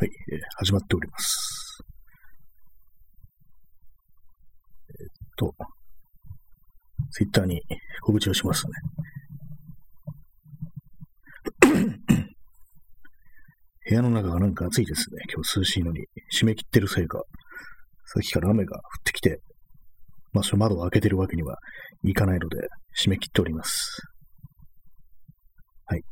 はい、えー始まっております。えーっと、ツイッターに告知をしますね。部屋の中がなんか暑いですね。今日涼しいのに。締め切ってるせいか、さっきから雨が降ってきて、まあ、それ窓を開けてるわけにはいかないので、締め切っております。はい。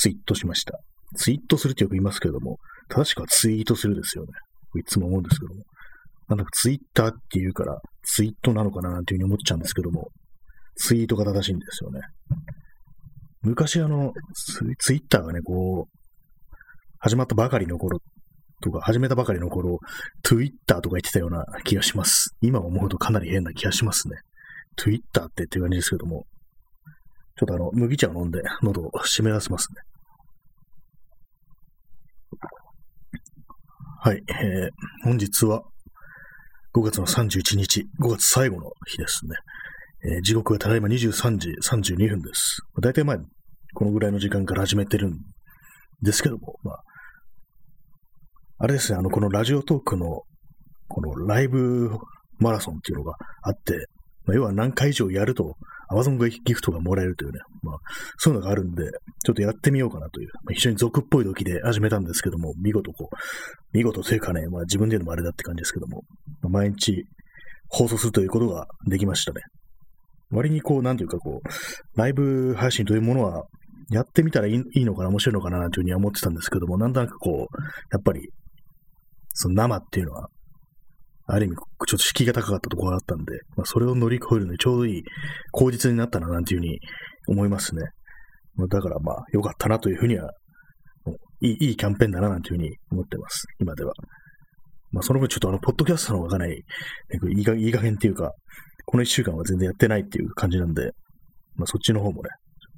ツイートしました。ツイートするってよく言いますけれども、正しくはツイートするですよね。いつも思うんですけども。なんだかツイッターって言うから、ツイートなのかななんていうふうに思っちゃうんですけども、ツイートが正しいんですよね。昔あの、ツイッターがね、こう、始まったばかりの頃とか、始めたばかりの頃、トゥイッターとか言ってたような気がします。今思うとかなり変な気がしますね。トゥイッターってっていう感じですけども、ちょっとあの、麦茶を飲んで喉を締め出せますね。はい、えー、本日は5月の31日、5月最後の日ですね。えー時刻はただいま23時32分です。だいたいまあ、このぐらいの時間から始めてるんですけども、まあ、あれですね、あの、このラジオトークの、このライブマラソンっていうのがあって、まあ、要は何回以上やると、アマゾンギフトがもらえるというね、まあ、そういうのがあるんで、ちょっとやってみようかなという、まあ、非常に俗っぽい時で始めたんですけども、見事こう、見事というかね、まあ自分で言うのもあれだって感じですけども、まあ毎日放送するということができましたね。割にこう、なんというかこう、ライブ配信というものは、やってみたらいいいいのかな、面白いのかな、というふうには思ってたんですけども、なんとなくこう、やっぱり、その生っていうのは、ある意味、ちょっと敷居が高かったところがあったんで、まあ、それを乗り越えるのにちょうどいい口実になったな、なんていうふうに思いますね。まあだからまあ、良かったなというふうには、いい、いいキャンペーンだな、なんていうふうに思ってます、今では。まあ、その分ちょっとあの、ポッドキャストの方がかなり、いいかいい加減っていうか、この一週間は全然やってないっていう感じなんで、まあ、そっちの方もね、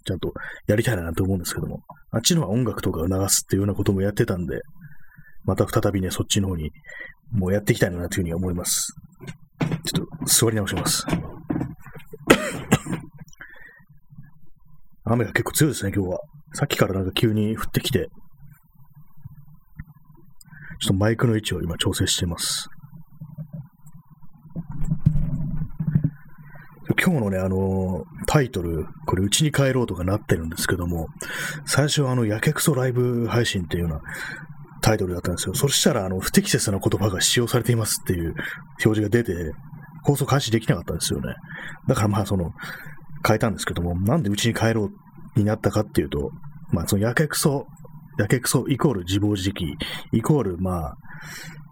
ちゃんとやりたいなと思うんですけども、あっちのは音楽とかを流すっていうようなこともやってたんで、また再びね、そっちの方に、もうやっていきたいなというふうに思います。ちょっと座り直します。雨が結構強いですね、今日は。さっきからなんか急に降ってきて、ちょっとマイクの位置を今調整しています。今日のね、あのタイトル、これ、うちに帰ろうとかなってるんですけども、最初はあの、やけくそライブ配信っていうようなタイトルだったんですよ。そしたら、あの、不適切な言葉が使用されていますっていう表示が出て、放送開始できなかったんですよね。だからまあ、その、変えたんですけども、なんでうちに帰ろうになったかっていうと、まあ、そのやけくそ、やけくそイコール自暴自棄、イコール、まあ、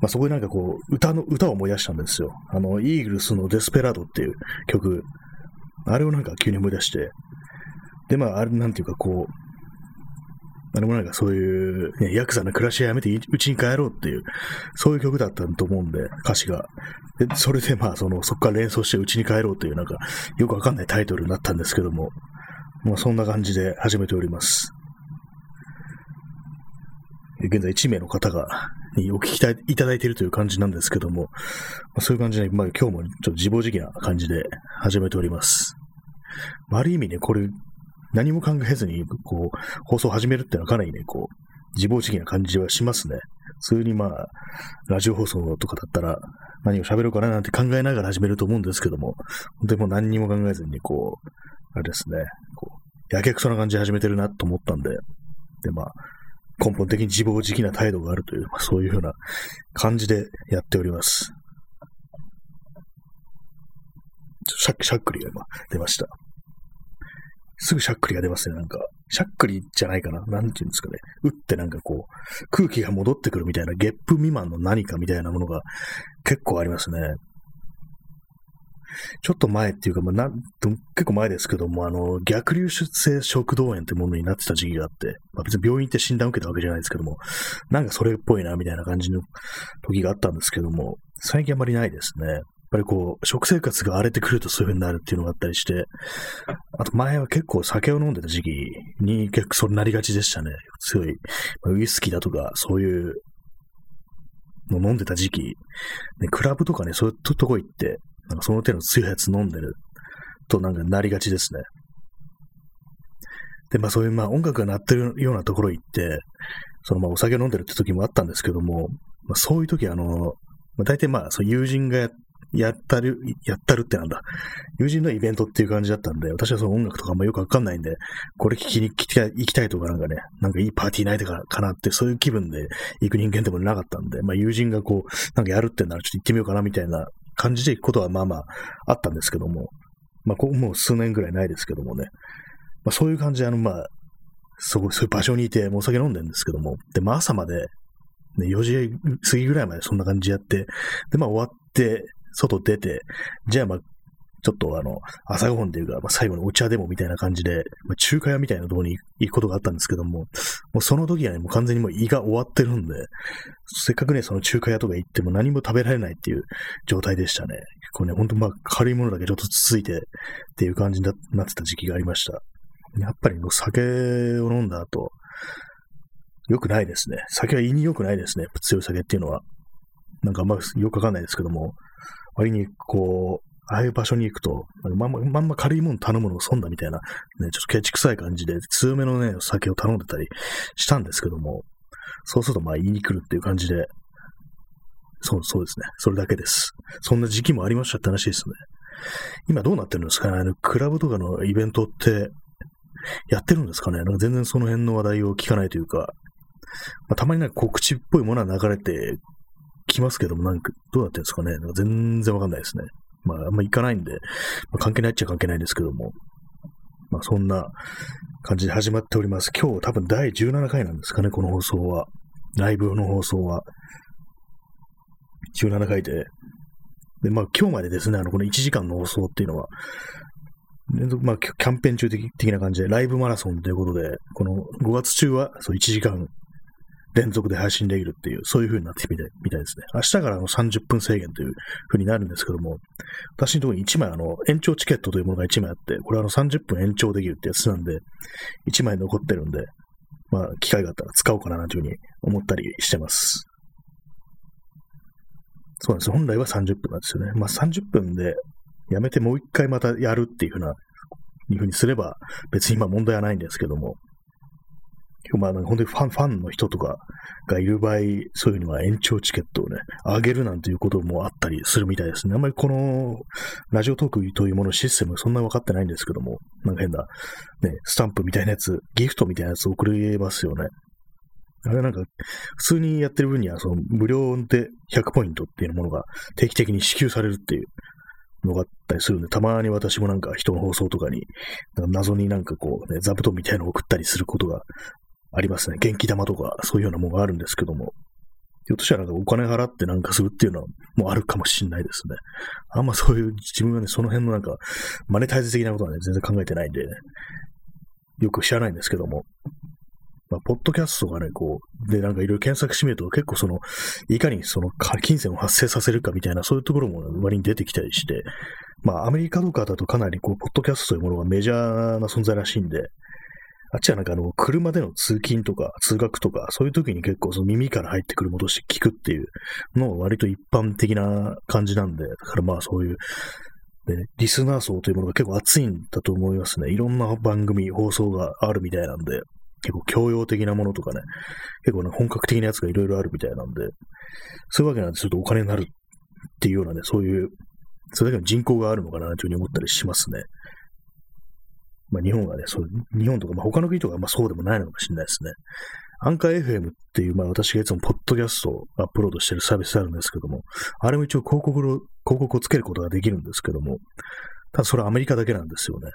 まあ、そこでなんかこう、歌の、歌を思い出したんですよ。あの、イーグルスのデスペラードっていう曲、あれをなんか急に思い出して、で、まあ、あれなんていうかこう、あれもなんかそういう、ね、ヤクザな暮らしをやめてうちに帰ろうっていう、そういう曲だったと思うんで、歌詞が。で、それでまあ、その、そこから連想してうちに帰ろうという、なんか、よくわかんないタイトルになったんですけども、まあ、そんな感じで始めております。現在1名の方が、にお聞きいただいているという感じなんですけども、まあ、そういう感じで、まあ、今日もちょっと自暴自棄な感じで始めております。まあある意味ね、これ、何も考えずに、こう、放送始めるっていうのはかなりね、こう、自暴自棄な感じはしますね。普通にまあ、ラジオ放送とかだったら、何を喋るかななんて考えながら始めると思うんですけども、本当にもう何にも考えずに、こう、あれですね、こう、やけくそな感じで始めてるなと思ったんで、で、まあ、根本的に自暴自棄な態度があるという、まあ、そういうふうな感じでやっております。ちょしゃしゃっくりが今出ました。すぐしゃっくりが出ますね、なんか。しゃっくりじゃないかな。なんていうんですかね。打ってなんかこう、空気が戻ってくるみたいな、ゲップ未満の何かみたいなものが結構ありますね。ちょっと前っていうか、まあ、な結構前ですけども、あの、逆流出性食道炎ってものになってた時期があって、まあ、別に病院行って診断受けたわけじゃないですけども、なんかそれっぽいな、みたいな感じの時があったんですけども、最近あまりないですね。やっぱりこう、食生活が荒れてくるとそういう風になるっていうのがあったりして、あと前は結構酒を飲んでた時期に結構それなりがちでしたね。強い、ウイスキーだとか、そういうの飲んでた時期、ね、クラブとかね、そういうとこ行って、なんかその手の強いやつ飲んでるとなんかなりがちですね。で、まあそういうまあ音楽が鳴ってるようなところ行って、そのまあお酒飲んでるって時もあったんですけども、まあ、そういう時あの、まあ、大体まあそう友人がやっやったる、やったるってなんだ。友人のイベントっていう感じだったんで、私はその音楽とかもよくわかんないんで、これ聞きに行き行きたいとかなんかね、なんかいいパーティーナイトかかなって、そういう気分で行く人間でもなかったんで、まあ友人がこう、なんかやるってならちょっと行ってみようかなみたいな感じで行くことはまあまああったんですけども、まあこもう数年ぐらいないですけどもね、まあそういう感じであのまあ、そこ、そういう場所にいて、もうお酒飲んでるんですけども、で、まあ朝まで、ね、4時過ぎぐらいまでそんな感じやって、で、まあ終わって、外出て、じゃあまあ、ちょっとあの、朝ごはんっていうか、まあ、最後のお茶でもみたいな感じで、まあ、中華屋みたいなところに行くことがあったんですけども、もうその時はね、もう完全にもう胃が終わってるんで、せっかくね、その中華屋とか行っても何も食べられないっていう状態でしたね。結構ね、ほんとまあ軽いものだけちょっとつついてっていう感じになってた時期がありました。やっぱりもう酒を飲んだ後、良くないですね。酒は胃に良くないですね。強い酒っていうのは。なんかあんまよくわかんないですけども、割にこう、ああいう場所に行くと、まんま、まんま軽いもん頼むの損だみたいな、ね、ちょっとケチくさい感じで、強めのね、酒を頼んでたりしたんですけども、そうするとまあ言いに来るっていう感じで、そう、そうですね。それだけです。そんな時期もありましたって話ですね。今どうなってるんですかね？あの、クラブとかのイベントって、やってるんですかね？なんか全然その辺の話題を聞かないというか、まあ、たまになんか告知っぽいものは流れてきますけども、なんかどうなってるんですかねなんか全然わかんないですね。まあ、あんま行かないんで、まあ、関係ないっちゃ関係ないんですけども、まあ、そんな感じで始まっております。今日多分第17回なんですかね、この放送は。ライブの放送は。17回で。で、まあ今日までですね、あの、この1時間の放送っていうのは、まあ、キャンペーン中的的な感じで、ライブマラソンということで、この5月中はそう1時間連続で配信できるっていう、そういう風になってみたいみたいですね。明日からの30分制限という風になるんですけども、私のところに1枚あの、延長チケットというものが1枚あって、これはあの30分延長できるってやつなんで、1枚残ってるんで、まあ、機会があったら使おうかなという風に思ったりしてます。そうなんです。本来は30分なんですよね。まあ30分でやめてもう一回またやるっていう風な、いう風にすれば別に今問題はないんですけども、まあ、本当にファン、ファンの人とかがいる場合、そういうふうには延長チケットをね、あげるなんていうこともあったりするみたいですね。あんまりこの、ラジオトークというものシステムそんな分かってないんですけども、なんか変な、ね、スタンプみたいなやつ、ギフトみたいなやつ送れますよね。あれなんか、普通にやってる分には、その無料で100ポイントっていうものが定期的に支給されるっていうのがあったりするんで、たまに私もなんか人の放送とかに、謎になんかこうね、座布団みたいなのを送ったりすることがありますね。元気玉とか、そういうようなものがあるんですけども、ひょっとしたらなんかお金払ってなんかするっていうのはもうあるかもしれないですね。あんまそういう自分はね、その辺のなんか、マネタイズ的なことはね、全然考えてないんで、ね、よく知らないんですけども、まあ、ポッドキャストがね、こう、で、なんかいろいろ検索してみると、結構その、いかにその、金銭を発生させるかみたいな、そういうところも割に出てきたりして、まあ、アメリカとかだとかなり、こう、ポッドキャストというものがメジャーな存在らしいんで、あっちはなんかあの、車での通勤とか通学とか、そういう時に結構その耳から入ってくるものとして聞くっていうのは割と一般的な感じなんで、だからまあそういう、ね、リスナー層というものが結構熱いんだと思いますね。いろんな番組、放送があるみたいなんで、結構教養的なものとかね、結構ね、本格的なやつがいろいろあるみたいなんで、そういうわけなんでするとお金になるっていうようなね、そういう、それだけの人口があるのかなというふうに思ったりしますね。まあ日本はね、そう、日本とか、まあ他の国とかまあそうでもないのかもしれないですね。アンカー FM っていう、まあ私がいつもポッドキャストをアップロードしてるサービスあるんですけども、あれも一応広告を、広告をつけることができるんですけども、ただそれはアメリカだけなんですよね。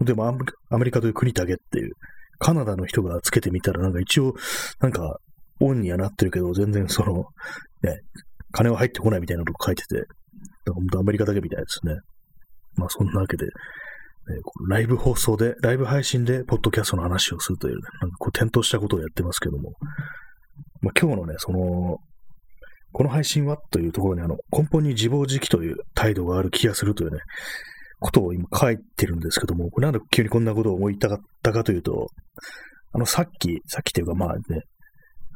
でもアメリカという国だけっていうカナダの人がつけてみたら、なんか一応、なんか、オンにはなってるけど、全然その、ね、金は入ってこないみたいなこと書いてて、本当アメリカだけみたいですね。まあそんなわけで、ライブ放送で、ライブ配信で、ポッドキャストの話をするという、ね、なんかこう、転倒したことをやってますけども、まあ、今日のね、その、この配信はというところに、あの、根本に自暴自棄という態度がある気がするというね、ことを今書いてるんですけども、なんで急にこんなことを思いたかったかというと、あの、さっき、さっきというかまあね、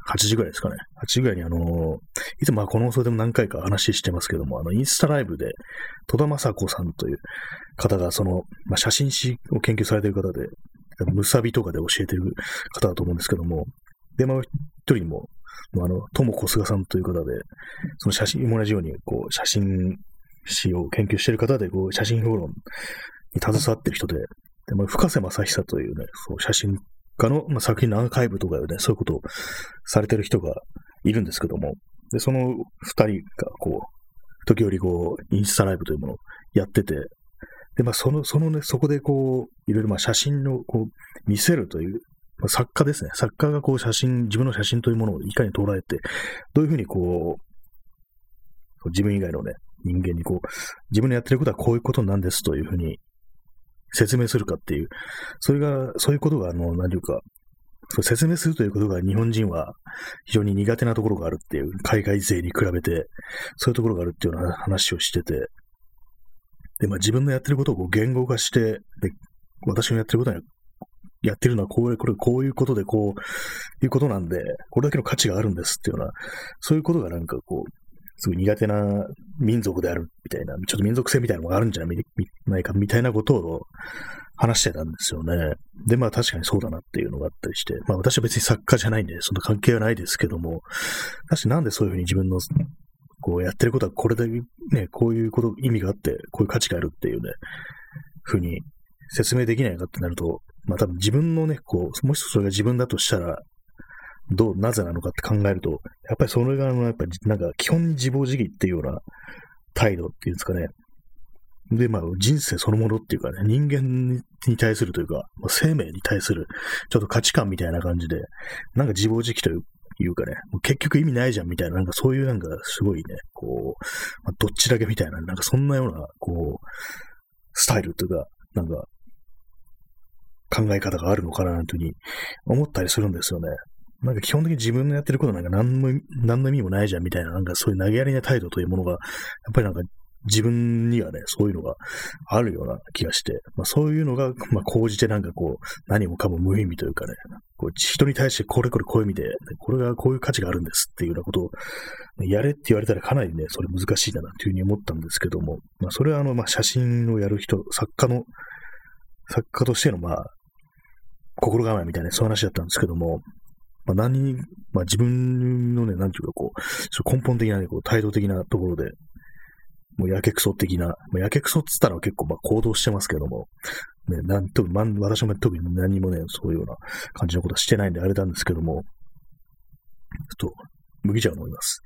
8時ぐらいですかね。8時ぐらいにあのいつもこの放送でも何回か話してますけども、あの、インスタライブで、戸田正子さんという方が、その、まあ、写真誌を研究されている方で、むさびとかで教えている方だと思うんですけども、で、まあ、一人にも、あの、ともこすがさんという方で、その写真、同じように、こう、写真史を研究している方で、こう、写真評論に携わっている人で、で、まあ、深瀬正久というね、そう、写真家の、まあ、作品のアーカイブとかでね、そういうことをされてる人がいるんですけども、で、その二人が、こう、時折こう、インスタライブというものをやってて、で、まあ、その、そのね、そこでこう、いろいろまあ写真をこう、見せるという、まあ、作家ですね。作家がこう写真、自分の写真というものをいかに捉えて、どういうふうにこう、自分以外のね、人間にこう、自分のやってることはこういうことなんですというふうに説明するかっていう、それが、そういうことが、あの、何ていうか、説明するということが日本人は非常に苦手なところがあるっていう、海外勢に比べて、そういうところがあるっていうような話をしてて、で、まあ自分のやってることをこう言語化して、で、私のやってることは、やってるのはこう、これ、こういうことで、こういうことなんで、これだけの価値があるんですっていうような、そういうことがなんかこう、すごい苦手な民族であるみたいな、ちょっと民族性みたいなのがあるんじゃない？かみたいなことを話してたんですよね。で、まあ確かにそうだなっていうのがあったりして、まあ私は別に作家じゃないんで、その関係はないですけども、確かになんでそういうふうに自分のこうやってることはこれだけね、こういうこと、意味があって、こういう価値があるっていうね、ふうに説明できないかってなると、まあ多分自分のね、こう、もしそれが自分だとしたら、どう、なぜなのかって考えると、やっぱりそれが、やっぱりなんか基本自暴自棄っていうような態度っていうんですかね。で、まあ人生そのものっていうかね、人間に対するというか、生命に対するちょっと価値観みたいな感じで、なんか自暴自棄といういうかね、結局意味ないじゃんみたいな、なんかそういうなんかすごいね、こう、まあ、どっちだけみたいな、なんかそんなような、こう、スタイルというか、なんか、考え方があるのかな、というふうに思ったりするんですよね。なんか基本的に自分のやってることなんか何の、何の意味もないじゃんみたいな、なんかそういう投げやりな態度というものが、やっぱりなんか自分にはね、そういうのがあるような気がして、まあそういうのが、まあ講じてなんかこう、何もかも無意味というかね、こう人に対してこれこれこういう意味で、これがこういう価値があるんですっていうようなことを、やれって言われたらかなりね、それ難しいなというふうに思ったんですけども、まあそれはあの、まあ写真をやる人、作家の、作家としてのまあ、心構えみたいな、そういう話だったんですけども、まあ、何、まあ、自分のね、なんていうかこう、根本的なね、こう、態度的なところで、もうやけくそ的な、まあ、やけくそっつったら結構まあ行動してますけども、ね、なんと、ま、私も特に何もね、そういうような感じのことはしてないんであれなんですけども、ちょっと、麦茶を飲みます。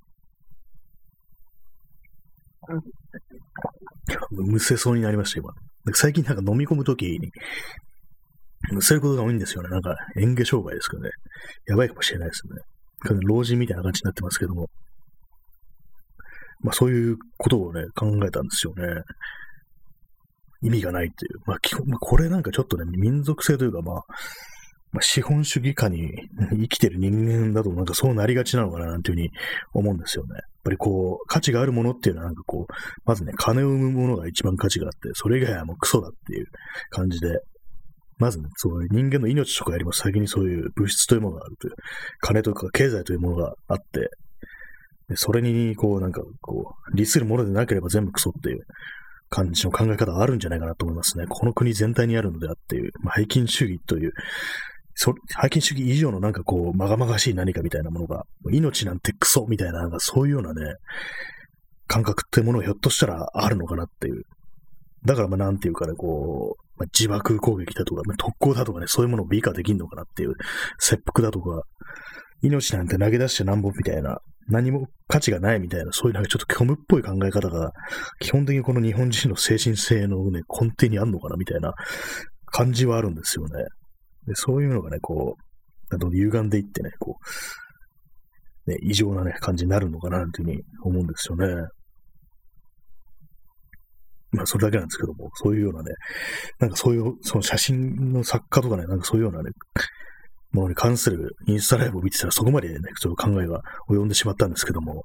むせそうになりました、今。最近なんか飲み込むときに、むせることが多いんですよね。なんか、嚥下障害ですけどね。やばいかもしれないですね。老人みたいな感じになってますけども。まあそういうことをね、考えたんですよね。意味がないっていう。まあ基本、まあ、これなんかちょっとね、民族性というかまあ、まあ、資本主義下に 生きてる人間だとなんかそうなりがちなのかななんていうふうに思うんですよね。やっぱりこう、価値があるものっていうのはなんかこう、まずね、金を生むものが一番価値があって、それ以外はもうクソだっていう感じで、まずね、そう人間の命とかよりも先にそういう物質というものがあるという、金とか経済というものがあって、でそれに、こう、なんか、こう、利するものでなければ全部クソっていう感じの考え方があるんじゃないかなと思いますね。この国全体にあるのであっていう、まあ、背筋主義という、そ背筋主義以上のなんかこう、まがまがしい何かみたいなものが、命なんてクソみたいな、なんかそういうようなね、感覚っていうものがひょっとしたらあるのかなっていう。だからまあなんていうかね、こう、まあ、自爆攻撃だとか、まあ、特攻だとかね、そういうものを美化できんのかなっていう、切腹だとか、命なんて投げ出してなんぼみたいな、何も価値がないみたいな、そういうなんかちょっと虚無っぽい考え方が、基本的にこの日本人の精神性のね、根底にあるのかなみたいな感じはあるんですよね。でそういうのがね、こう、どんどん歪んでいってね、こう、ね、異常なね、感じになるのかなというふうに思うんですよね。まあ、それだけなんですけども、そういうようなね、なんかそういう、その写真の作家とかね、なんかそういうようなね、ものに関するインスタライブを見てたらそこまでね、ちょっと考えが及んでしまったんですけども、やっ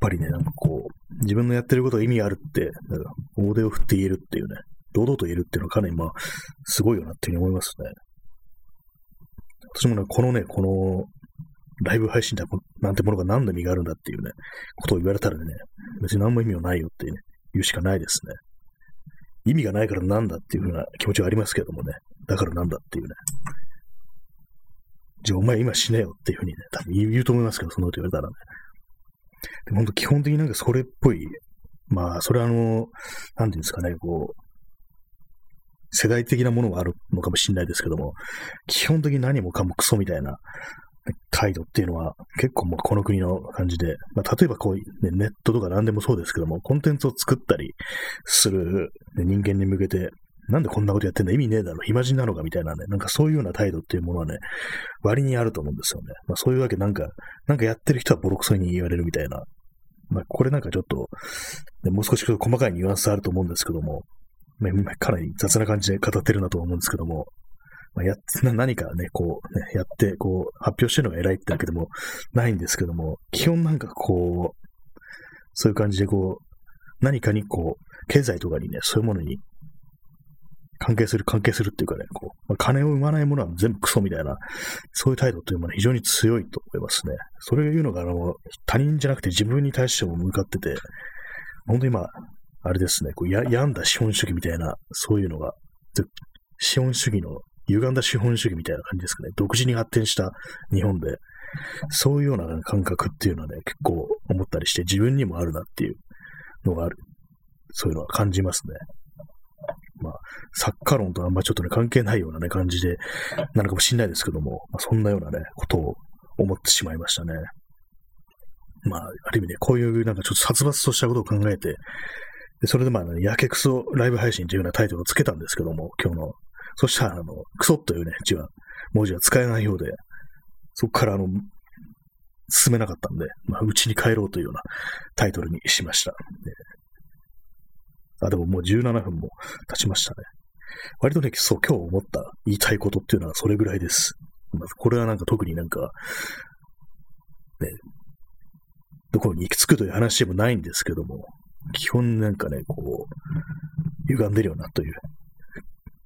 ぱりね、なんかこう、自分のやってることが意味あるって、なんか大手を振って言えるっていうね、堂々と言えるっていうのはかなりまあ、すごいよなっていうふうに思いますね。私もね、このね、この、ライブ配信だなんてものが何の意味があるんだっていうね、ことを言われたらね、別に何も意味はないよっていうね、言うしかないですね。意味がないからなんだっていうふうな気持ちはありますけどもね。だからなんだっていうね。じゃあお前今死ねよっていうふうにね、多分言うと思いますけど、そのこと言われたらね。でも本当基本的になんかそれっぽい、まあ、それはあの、なんていうんですかね、こう、世代的なものがあるのかもしれないですけども、基本的に何もかもクソみたいな態度っていうのは結構もうこの国の感じで、まあ、例えばこう、ね、ネットとか何でもそうですけども、コンテンツを作ったりする、人間に向けて、なんでこんなことやってんだ意味ねえだろ暇人なのかみたいなね、なんかそういうような態度っていうものはね、割にあると思うんですよね。まあそういうわけなんか、なんかやってる人はボロクソに言われるみたいな。まあこれなんかちょっと、ね、もう少し細かいニュアンスあると思うんですけども、まあ、かなり雑な感じで語ってるなと思うんですけども、まあ、や 何かね、こう、ね、やって、こう、発表してるのが偉いってわけでもないんですけども、基本なんかこう、そういう感じでこう、何かにこう、経済とかにね、そういうものに関係する、関係するっていうかね、こう、まあ、金を生まないものは全部クソみたいな、そういう態度というものは非常に強いと思いますね。それを言うのが、あの、他人じゃなくて自分に対しても向かってて、本当にまあ、あれですね、こうや病んだ資本主義みたいな、そういうのが、資本主義の、歪んだ資本主義みたいな感じですかね。独自に発展した日本で、そういうような感覚っていうのはね、結構思ったりして、自分にもあるなっていうのがある。そういうのは感じますね。まあ、作家論とあんまちょっとね、関係ないようなね、感じで、なのかもしれないですけども、まあ、そんなようなね、ことを思ってしまいましたね。まあ、ある意味ね、こういうなんかちょっと殺伐としたことを考えて、でそれでまあ、ね、やけくそライブ配信というようなタイトルをつけたんですけども、今日の。そしたら、あの、クソというね、字は、文字は使えないようで、そこからあの、進めなかったんで、まあ、うちに帰ろうというようなタイトルにしました。あ、でももう17分も経ちましたね。割とね、そう、今日思った言いたいことっていうのはそれぐらいです。まあ、これはなんか特になんか、ね、どこに行き着くという話でもないんですけども、基本なんかね、こう、歪んでるよなという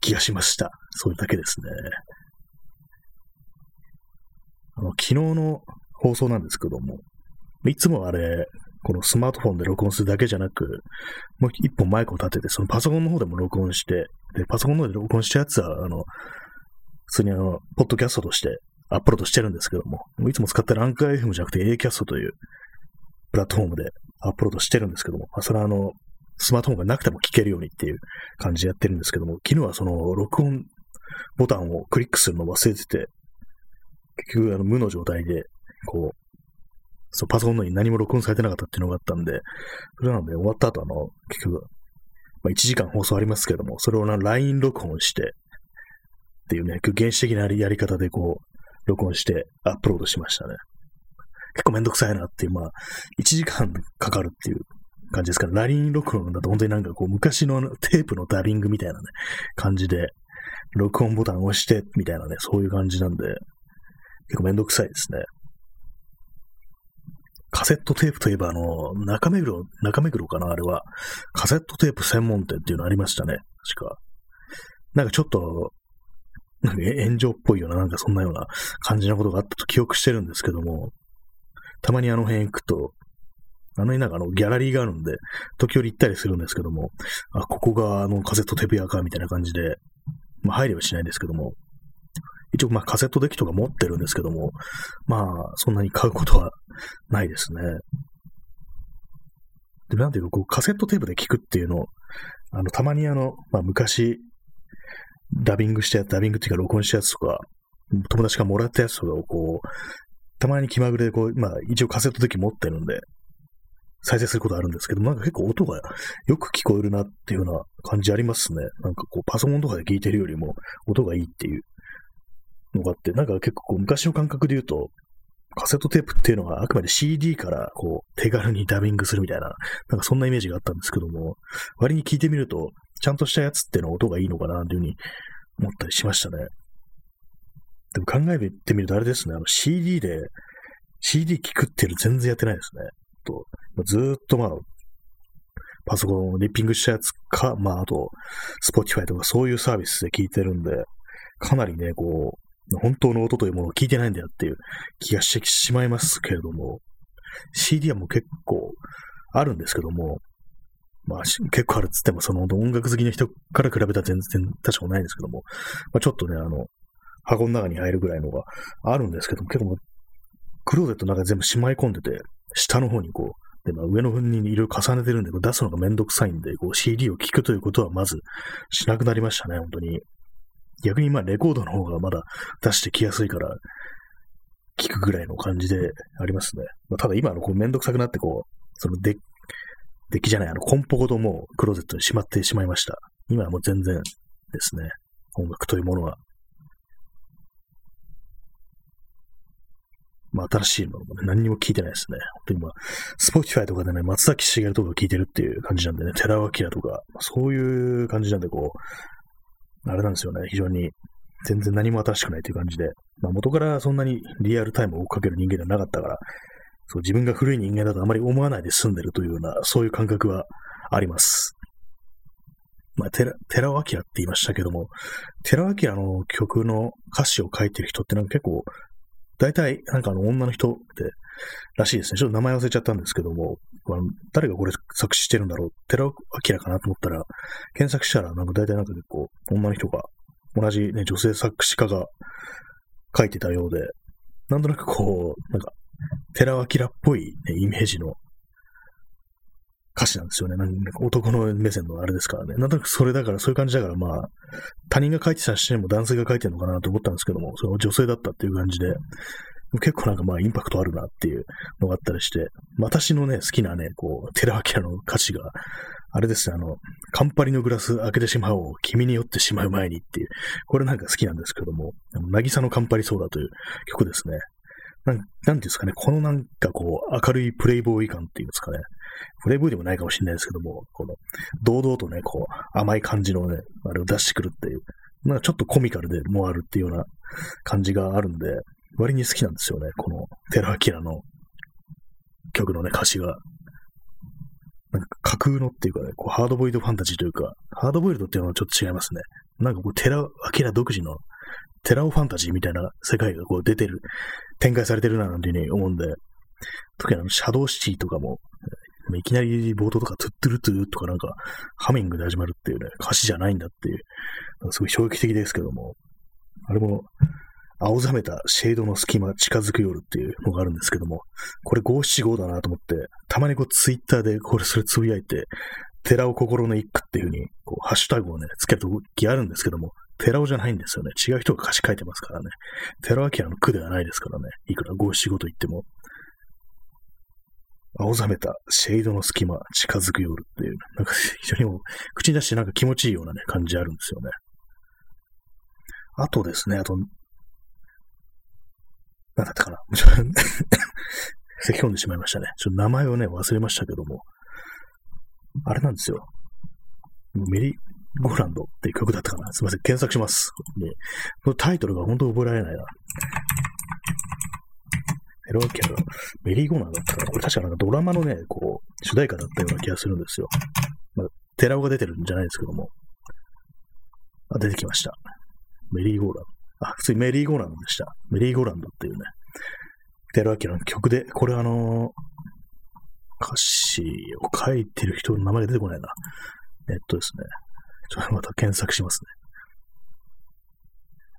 気がしました。それだけですね。あの、昨日の放送なんですけども、いつもあれ、このスマートフォンで録音するだけじゃなく、もう一本マイクを立てて、そのパソコンの方でも録音して、で、パソコンの方で録音したやつは、あの、普通にあの、ポッドキャストとしてアップロードしてるんですけども、いつも使ってるアンカー FM じゃなくて A キャストというプラットフォームでアップロードしてるんですけども、まあ、それはあの、スマートフォンがなくても聞けるようにっていう感じでやってるんですけども、昨日はその録音ボタンをクリックするの忘れてて、結局あの無の状態で、こう、そうパソコンのに何も録音されてなかったっていうのがあったんで、それなので終わった後あの、結局、まあ、1時間放送ありますけども、それをな LINE 録音して、っていうね、原始的なやり方でこう、録音してアップロードしましたね。結構めんどくさいなっていう、まあ、1時間かかるっていう感じですから、ラリン録音だと本当になんかこう、昔のテープのダビングみたいなね、感じで、録音ボタンを押して、みたいなね、そういう感じなんで、結構めんどくさいですね。カセットテープといえば、あの、中目黒、中目黒かな、あれは。カセットテープ専門店っていうのありましたね。確か。なんかちょっと、炎上っぽいような、なんかそんなような感じなことがあったと記憶してるんですけども、たまにあの辺行くと、あのなんかあのギャラリーがあるんで、時折行ったりするんですけども、あ、ここがあのカセットテープ屋か、みたいな感じで、まあ入れはしないですけども、一応まあカセットデッキとか持ってるんですけども、まあそんなに買うことはないですね。で、なんていうか、こうカセットテープで聞くっていうの、あの、たまにあの、まあ昔、ダビングしたやつ、ダビングっていうか録音したやつとか、友達がもらったやつとかをこう、たまに気まぐれでこう、まあ一応カセット的持ってるんで、再生することあるんですけども、なんか結構音がよく聞こえるなっていうような感じありますね。なんかこう、パソコンとかで聞いてるよりも音がいいっていうのがあって、なんか結構昔の感覚で言うと、カセットテープっていうのはあくまで CD からこう手軽にダビングするみたいな、なんかそんなイメージがあったんですけども、割に聞いてみると、ちゃんとしたやつっていうのは音がいいのかなっていうふうに思ったりしましたね。でも考えてみるとあれですね、あの CD で、CD 聞くっていうの全然やってないですね。とずっとまあ、パソコンをリッピングしたやつか、まああと、Spotify とかそういうサービスで聞いてるんで、かなりね、こう、本当の音というものを聞いてないんだよっていう気がしてしまいますけれども、CD はもう結構あるんですけども、まあ、結構あるっつっても、その音楽好きな人から比べたら全然確かないんですけども、まあ、ちょっとね、あの、箱の中に入るぐらいのがあるんですけども、結構クローゼットの中全部しまい込んでて、下の方にこう、で、まあ、上の方にいろいろ重ねてるんで、こう出すのがめんどくさいんで、こう CD を聴くということはまずしなくなりましたね、本当に。逆にまあレコードの方がまだ出してきやすいから、聞くぐらいの感じでありますね。まあ、ただ今のこうめんどくさくなってこう、そのデデッキじゃない、あのコンポごともうクローゼットにしまってしまいました。今はもう全然ですね、音楽というものは。まあ新しいものもね、何にも聞いてないですね。本当に今、 Spotify とかでね、松崎しげるとか聞いてるっていう感じなんでね、寺尾聰とか、そういう感じなんでこう、あれなんですよね、非常に全然何も新しくないという感じで、まあ、元からそんなにリアルタイムを追っかける人間ではなかったから、そう自分が古い人間だとあまり思わないで済んでるというような、そういう感覚はあります。まあ、寺寺尾明って言いましたけども、寺尾明の曲の歌詞を書いてる人ってなんか結構、大体なんかあの女の人ってらしいですね。ちょっと名前忘れちゃったんですけども、誰がこれ作詞してるんだろう寺尾明かなと思ったら、検索したらなんか大体なんか結構女の人が同じね、女性作詞家が書いてたようで、なんとなくこう、なんか、寺尾明っぽい、ね、イメージの歌詞なんですよね。なんか男の目線のあれですからね。なんとなくそれだから、そういう感じだから、まあ、他人が書いてた詩も男性が書いてるのかなと思ったんですけども、それは女性だったっていう感じで、結構なんかまあインパクトあるなっていうのがあったりして、私のね、好きなね、こう、寺明の歌詞が、あれですね、あの、カンパリのグラス開けてしまおう、君に酔ってしまう前にっていう、これなんか好きなんですけども、渚のカンパリソーダという曲ですね。なん、なんていうんですかね、このなんかこう、明るいプレイボーイ感っていうんですかね。プレイボーでもないかもしれないですけども、この、堂々とね、こう、甘い感じのね、あれを出してくるっていう、なんかちょっとコミカルでもあるっていうような感じがあるんで、割に好きなんですよね、この、寺明の曲のね、歌詞が。なんか架空のっていうかね、こうハードボイルドファンタジーというか、ハードボイルドっていうのはちょっと違いますね。なんかこう、寺明独自の、テラオファンタジーみたいな世界がこう出てる、展開されてるななんていうふうに思うんで、特にあの、シャドウシティとかも、いきなり冒頭とかトゥットゥルトゥとかなんか、ハミングで始まるっていうね、歌詞じゃないんだっていう、すごい衝撃的ですけども、あれも、青ざめたシェードの隙間近づく夜っていうのがあるんですけども、これ五七五だなと思って、たまにこうツイッターでこれそれつぶやいて、寺尾心の一句っていうふうに、こう、ハッシュタグをね、つけるときあるんですけども、寺尾じゃないんですよね。違う人が歌詞書いてますからね。寺尾明の句ではないですからね。いくら五七五と言っても。青ざめたシェードの隙間近づく夜っていう、なんか非常にも口に出してなんか気持ちいいようなね、感じあるんですよね。あとですね、あと、なんだったかな。咳込んでしまいましたね。ちょっと名前をね、忘れましたけども。あれなんですよ。メリーゴーランドっていう曲だったかな。すいません。検索します。で、このタイトルが本当覚えられないな。エロキャラ、メリーゴーランだったかな。これ確かなんかドラマのね、こう、主題歌だったような気がするんですよ。まあ、寺尾が出てるんじゃないですけども。あ、出てきました。メリーゴーランド。あ、普通にメリーゴーランドでした。メリーゴーランドっていうね、寺明の曲で、これあのー、歌詞を書いてる人の名前が出てこないな。えっとですね。ちょっとまた検索しますね。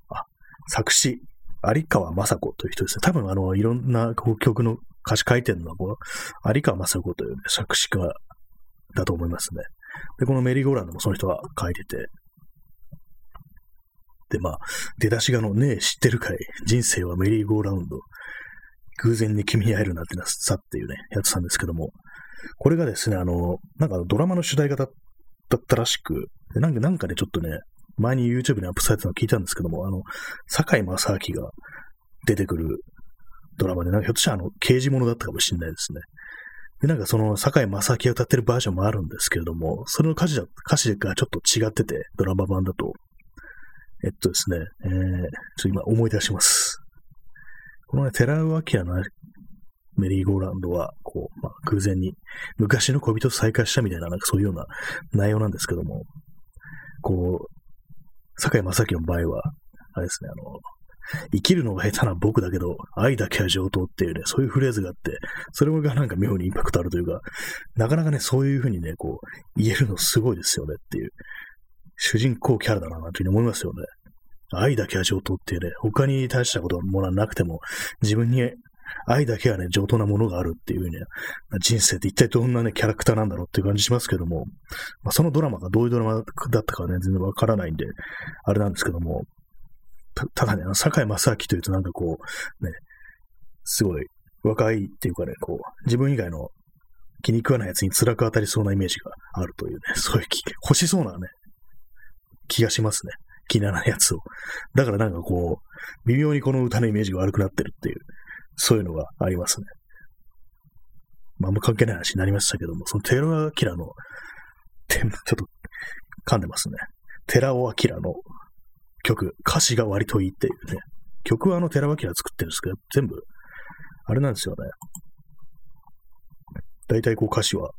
あ、作詞、有川雅子という人ですね。多分あの、いろんな曲の歌詞書いてるのは、この有川雅子という、ね、作詞家だと思いますね。で、このメリーゴーランドもその人が書いてて、で、まあ、出だしがの、ねえ、知ってるかい？人生はメリーゴーラウンド。偶然に君に会えるなんてなさっていうね、やつなんですけども、これがですね、あの、なんかドラマの主題歌だったらしく、なんか、なんかでちょっとね、前に YouTube にアップされたのを聞いたんですけども、あの、坂井正明が出てくるドラマで、なんかひょっとしたらあの、刑事物だったかもしれないですね。で、なんかその、坂井正明が歌ってるバージョンもあるんですけれども、それの歌詞歌詞がちょっと違ってて、ドラマ版だと。えっとですね、えー、ちょっと今思い出します。このね、寺尾明のメリーゴーランドは、こう、まあ、偶然に昔の恋人と再会したみたいな、なんかそういうような内容なんですけども、こう、坂井正樹の場合は、あれですね、あの、生きるのが下手な僕だけど、愛だけは上等っていうね、そういうフレーズがあって、それがなんか妙にインパクトあるというか、なかなかね、そういうふうにね、こう、言えるのすごいですよねっていう、主人公キャラだな、なんていうふうに思いますよね。愛だけは上等っていうね、他に大したことものはなくても、自分に愛だけはね、上等なものがあるっていうね、人生って一体どんなね、キャラクターなんだろうっていう感じしますけども、まあ、そのドラマがどういうドラマだったかはね、全然わからないんで、あれなんですけども、たただね、あの、坂井正明というとなんかこう、ね、すごい若いっていうかね、こう、自分以外の気に食わない奴に辛く当たりそうなイメージがあるというね、そういう気、欲しそうなね、気がしますね。気にならないやつを。だからなんかこう、微妙にこの歌のイメージが悪くなってるっていう、そういうのがありますね。まあ、あんま関係ない話になりましたけども、その寺尾明の、ちょっと噛んでますね。寺尾明の曲、歌詞が割といいっていうね。曲はあの寺尾明作ってるんですけど、全部、あれなんですよね。大体こう歌詞は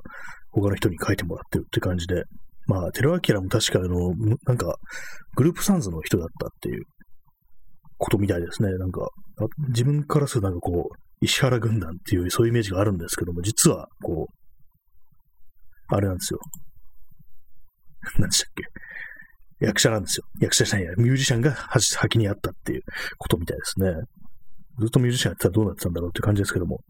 他の人に書いてもらってるって感じで、まあ、寺尾明も確かあの、なんか、グループサンズの人だったっていうことみたいですね。なんか、自分からするとなんかこう、石原軍団っていうそういうイメージがあるんですけども、実は、こう、あれなんですよ。何でしたっけ？役者なんですよ。役者じゃないや、ミュージシャンが先にあったっていうことみたいですね。ずっとミュージシャンやってたらどうなってたんだろうって感じですけども。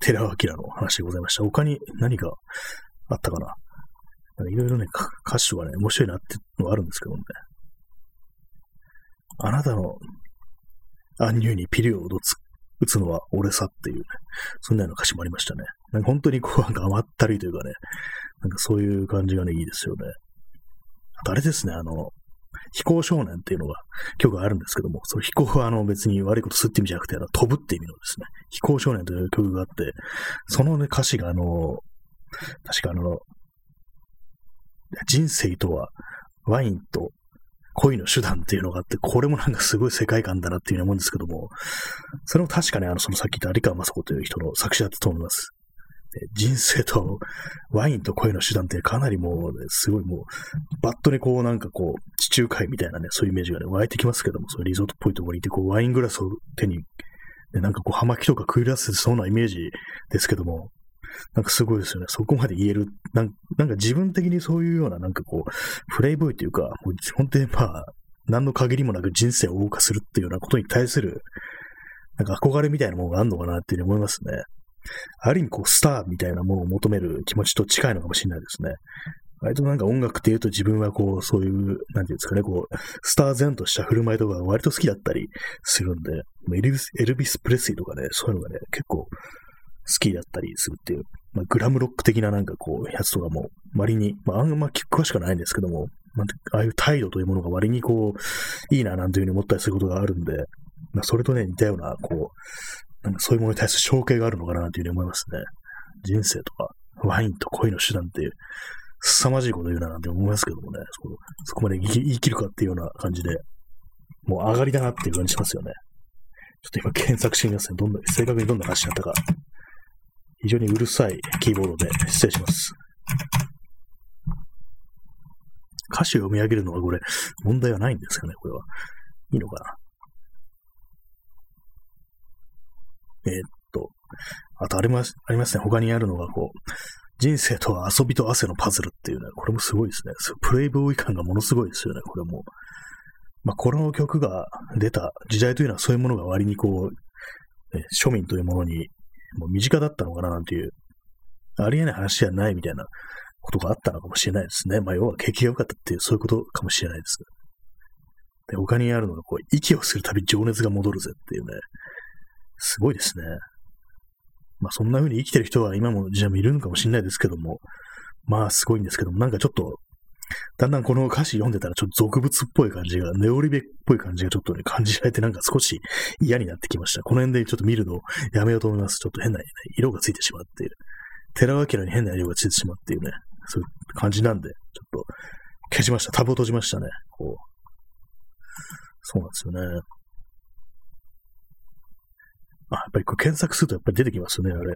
寺尾明の話でございました。他に何があったかな？いろいろね、歌詞はね、面白いなっていうのがあるんですけどもね。あなたの暗入にピリオドつ打つのは俺さっていうね、そんなような歌詞もありましたね。なんか本当にこう、なんか甘ったりというかね、なんかそういう感じがね、いいですよね。あとあれですね、あの、飛行少年っていうのが曲があるんですけども、その飛行はあの別に悪いことするって意味じゃなくて、あの飛ぶって意味のですね、飛行少年という曲があって、そのね、歌詞があの、確かあの、人生とはワインと恋の手段っていうのがあって、これもなんかすごい世界観だなっていうふうに思うんですけども、それも確かね、あの、そのさっき言った有川雅子という人の作詞だったと思います。人生とワインと恋の手段ってかなりもう、すごいもう、バットにこうなんかこう、地中海みたいなね、そういうイメージがね、湧いてきますけども、そういうリゾートっぽいところにいて、こう、ワイングラスを手に、ね、なんかこう、葉巻とか食い出せそうなイメージですけども、なんかすごいですよね。そこまで言える。なんなんか自分的にそういうような、なんかこう、プレイボーイというか、もう本当にまあ、何の限りもなく人生を謳歌するっていうようなことに対する、なんか憧れみたいなものがあるのかなっていうふうに思いますね。ある意味こう、スターみたいなものを求める気持ちと近いのかもしれないですね。割となんか音楽って言うと自分はこう、そういう、なんていうんですかね、こう、スター前とした振る舞いとか割と好きだったりするんで、エルビス・エルビスプレスリーとかね、そういうのがね、結構好きだったりするっていう、まあ、グラムロック的ななんかこう、やつとかも、割に、まあ、あんま詳しくないんですけども、まあ、ああいう態度というものが割にこう、いいななんていうふうに思ったりすることがあるんで、まあ、それとね、似たような、こう、なんかそういうものに対する承継があるのかなというふうに思いますね。人生とか、ワインと恋の手段っていう、凄まじいこと言うななんて思いますけどもね、そこそこまで言い切るかっていうような感じで、もう上がりだなっていう感じしますよね。ちょっと今検索してみますね。どんな、正確にどんな話だったか非常にうるさいキーボードで失礼します。歌詞を読み上げるのはこれ、問題はないんですかね、これは。いいのかな？えー、っと、あとあります、ありますね。他にあるのが、こう、人生とは遊びと汗のパズルっていうね、これもすごいですね。プレイボーイ感がものすごいですよね、これも。まあ、この曲が出た時代というのはそういうものが割にこう、ね、庶民というものにもう身近だったのかななんていう、ありえない話じゃないみたいなことがあったのかもしれないですね。まあ、要は景気が良かったっていう、そういうことかもしれないです。で、他にあるのが、こう、息をするたび情熱が戻るぜっていうね、すごいですね。まあ、そんな風に生きてる人は今もじゃあいるのかもしれないですけども、まあ、すごいんですけども、なんかちょっと、だんだんこの歌詞読んでたらちょっと俗物っぽい感じが、ネオリベっぽい感じがちょっとね、感じられてなんか少し嫌になってきました。この辺でちょっと見るのをやめようと思います。ちょっと変な、ね、色がついてしまっていう。寺脇に変な色がついてしまっていうね、そういう感じなんで、ちょっと消しました。タブを閉じましたね。こう。そうなんですよね。あ、やっぱりこれ検索するとやっぱり出てきますよね、あれ。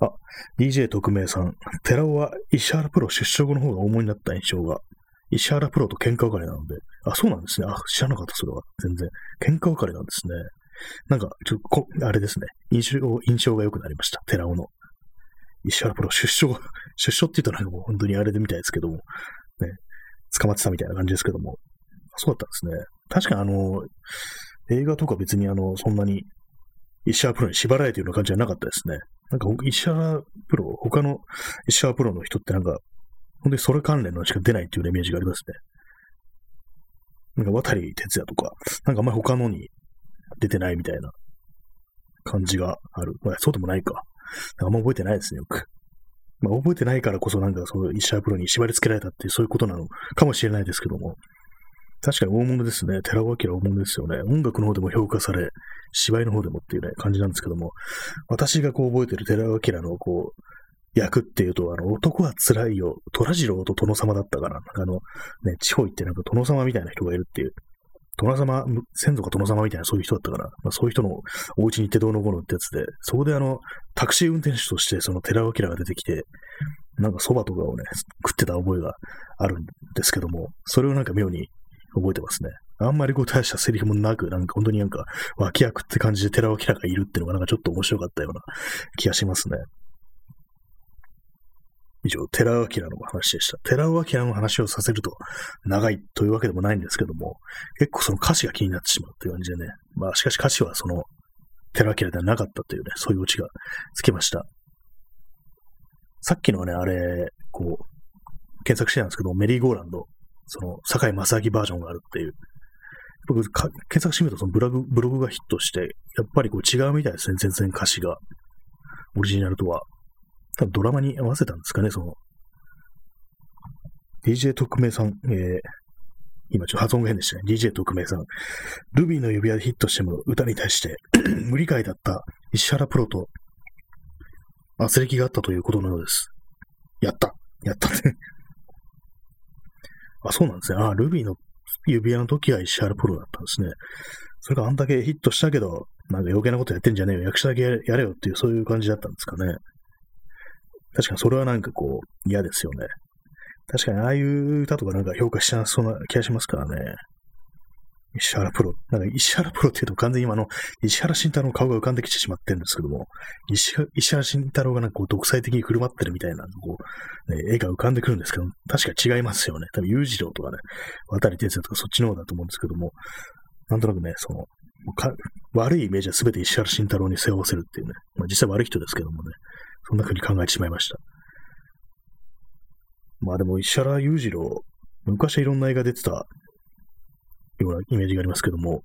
あ、DJ 特命さん。寺尾は石原プロ出所後の方が重いになった印象が。石原プロと喧嘩別れなので、あ、そうなんですね。あ、知らなかった、それは。全然。喧嘩別れなんですね。なんか、ちょっと、あれですね。印象、印象が良くなりました。寺尾の。石原プロ出所、出所って言うとなんかもう本当にあれでみたいですけども、ね、捕まってたみたいな感じですけども、そうだったんですね。確かにあの、映画とか別にあの、そんなに石原プロに縛られているような感じじゃなかったですね。なんか石原プロ、他の石原プロの人ってなんか、本当にそれ関連のしか出ないっていうイメージがありますね。なんか渡哲也とか、なんかあんまり他のに出てないみたいな感じがある。まあ、そうでもないか。あんま覚えてないですね、よく。まあ、覚えてないからこそなんかそう、石原プロに縛り付けられたっていうそういうことなのかもしれないですけども。確かに大物ですね。寺尾明大物ですよね。音楽の方でも評価され、芝居の方でもっていうね、感じなんですけども、私がこう覚えてる寺尾明のこう、役っていうと、あの、男は辛いよ、虎次郎と殿様だったかな。あの、ね、地方行ってなんか殿様みたいな人がいるっていう、殿様、先祖が殿様みたいなそういう人だったから、まあ、そういう人のお家に行ってどうのこうのってやつで、そこであの、タクシー運転手としてその寺尾明が出てきて、なんか蕎麦とかをね、食ってた覚えがあるんですけども、それをなんか妙に覚えてますね。あんまりこう大したセリフもなく、なんか本当になんか脇役って感じで寺尾明がいるっていうのがなんかちょっと面白かったような気がしますね。以上、寺尾明の話でした。寺尾明の話をさせると長いというわけでもないんですけども、結構その歌詞が気になってしまうという感じでね。まあしかし歌詞はその寺尾明ではなかったというね、そういうオチがつきました。さっきのね、あれ、こう、検索してたんですけど、メリーゴーランド、その、坂井正明バージョンがあるっていう。僕、検索してみると、そのブログ、ブログがヒットして、やっぱりこう違うみたいですね、全然歌詞が。オリジナルとは。多分ドラマに合わせたんですかね、その。DJ 特命さん、えー、今ちょっと発音が変でしたね。DJ 特命さん。ルビーの指輪でヒットしても歌に対して 無理解だった石原プロと圧力があったということのようです。やった。やったねあ、そうなんですね。あ、ルビーの指輪の時は石原プロだったんですね。それがあんだけヒットしたけど、なんか余計なことやってんじゃねえよ。役者だけやれよっていう、そういう感じだったんですかね。確かにそれはなんかこう、嫌ですよね。確かにああいう歌とかなんか評価しなそうな気がしますからね。石原プロ。なんか石原プロって言うと完全に今の石原慎太郎の顔が浮かんできてしまってるんですけども、石原慎太郎がなんかこう独裁的に振る舞ってるみたいな、こう、ね、絵が浮かんでくるんですけど、確か違いますよね。多分裕次郎とかね、渡哲也とかそっちの方だと思うんですけども、なんとなくね、その、悪いイメージは全て石原慎太郎に背負わせるっていうね、まあ実際悪い人ですけどもね、そんな風に考えてしまいました。まあでも、石原裕次郎、昔はいろんな映画出てたようなイメージがありますけども、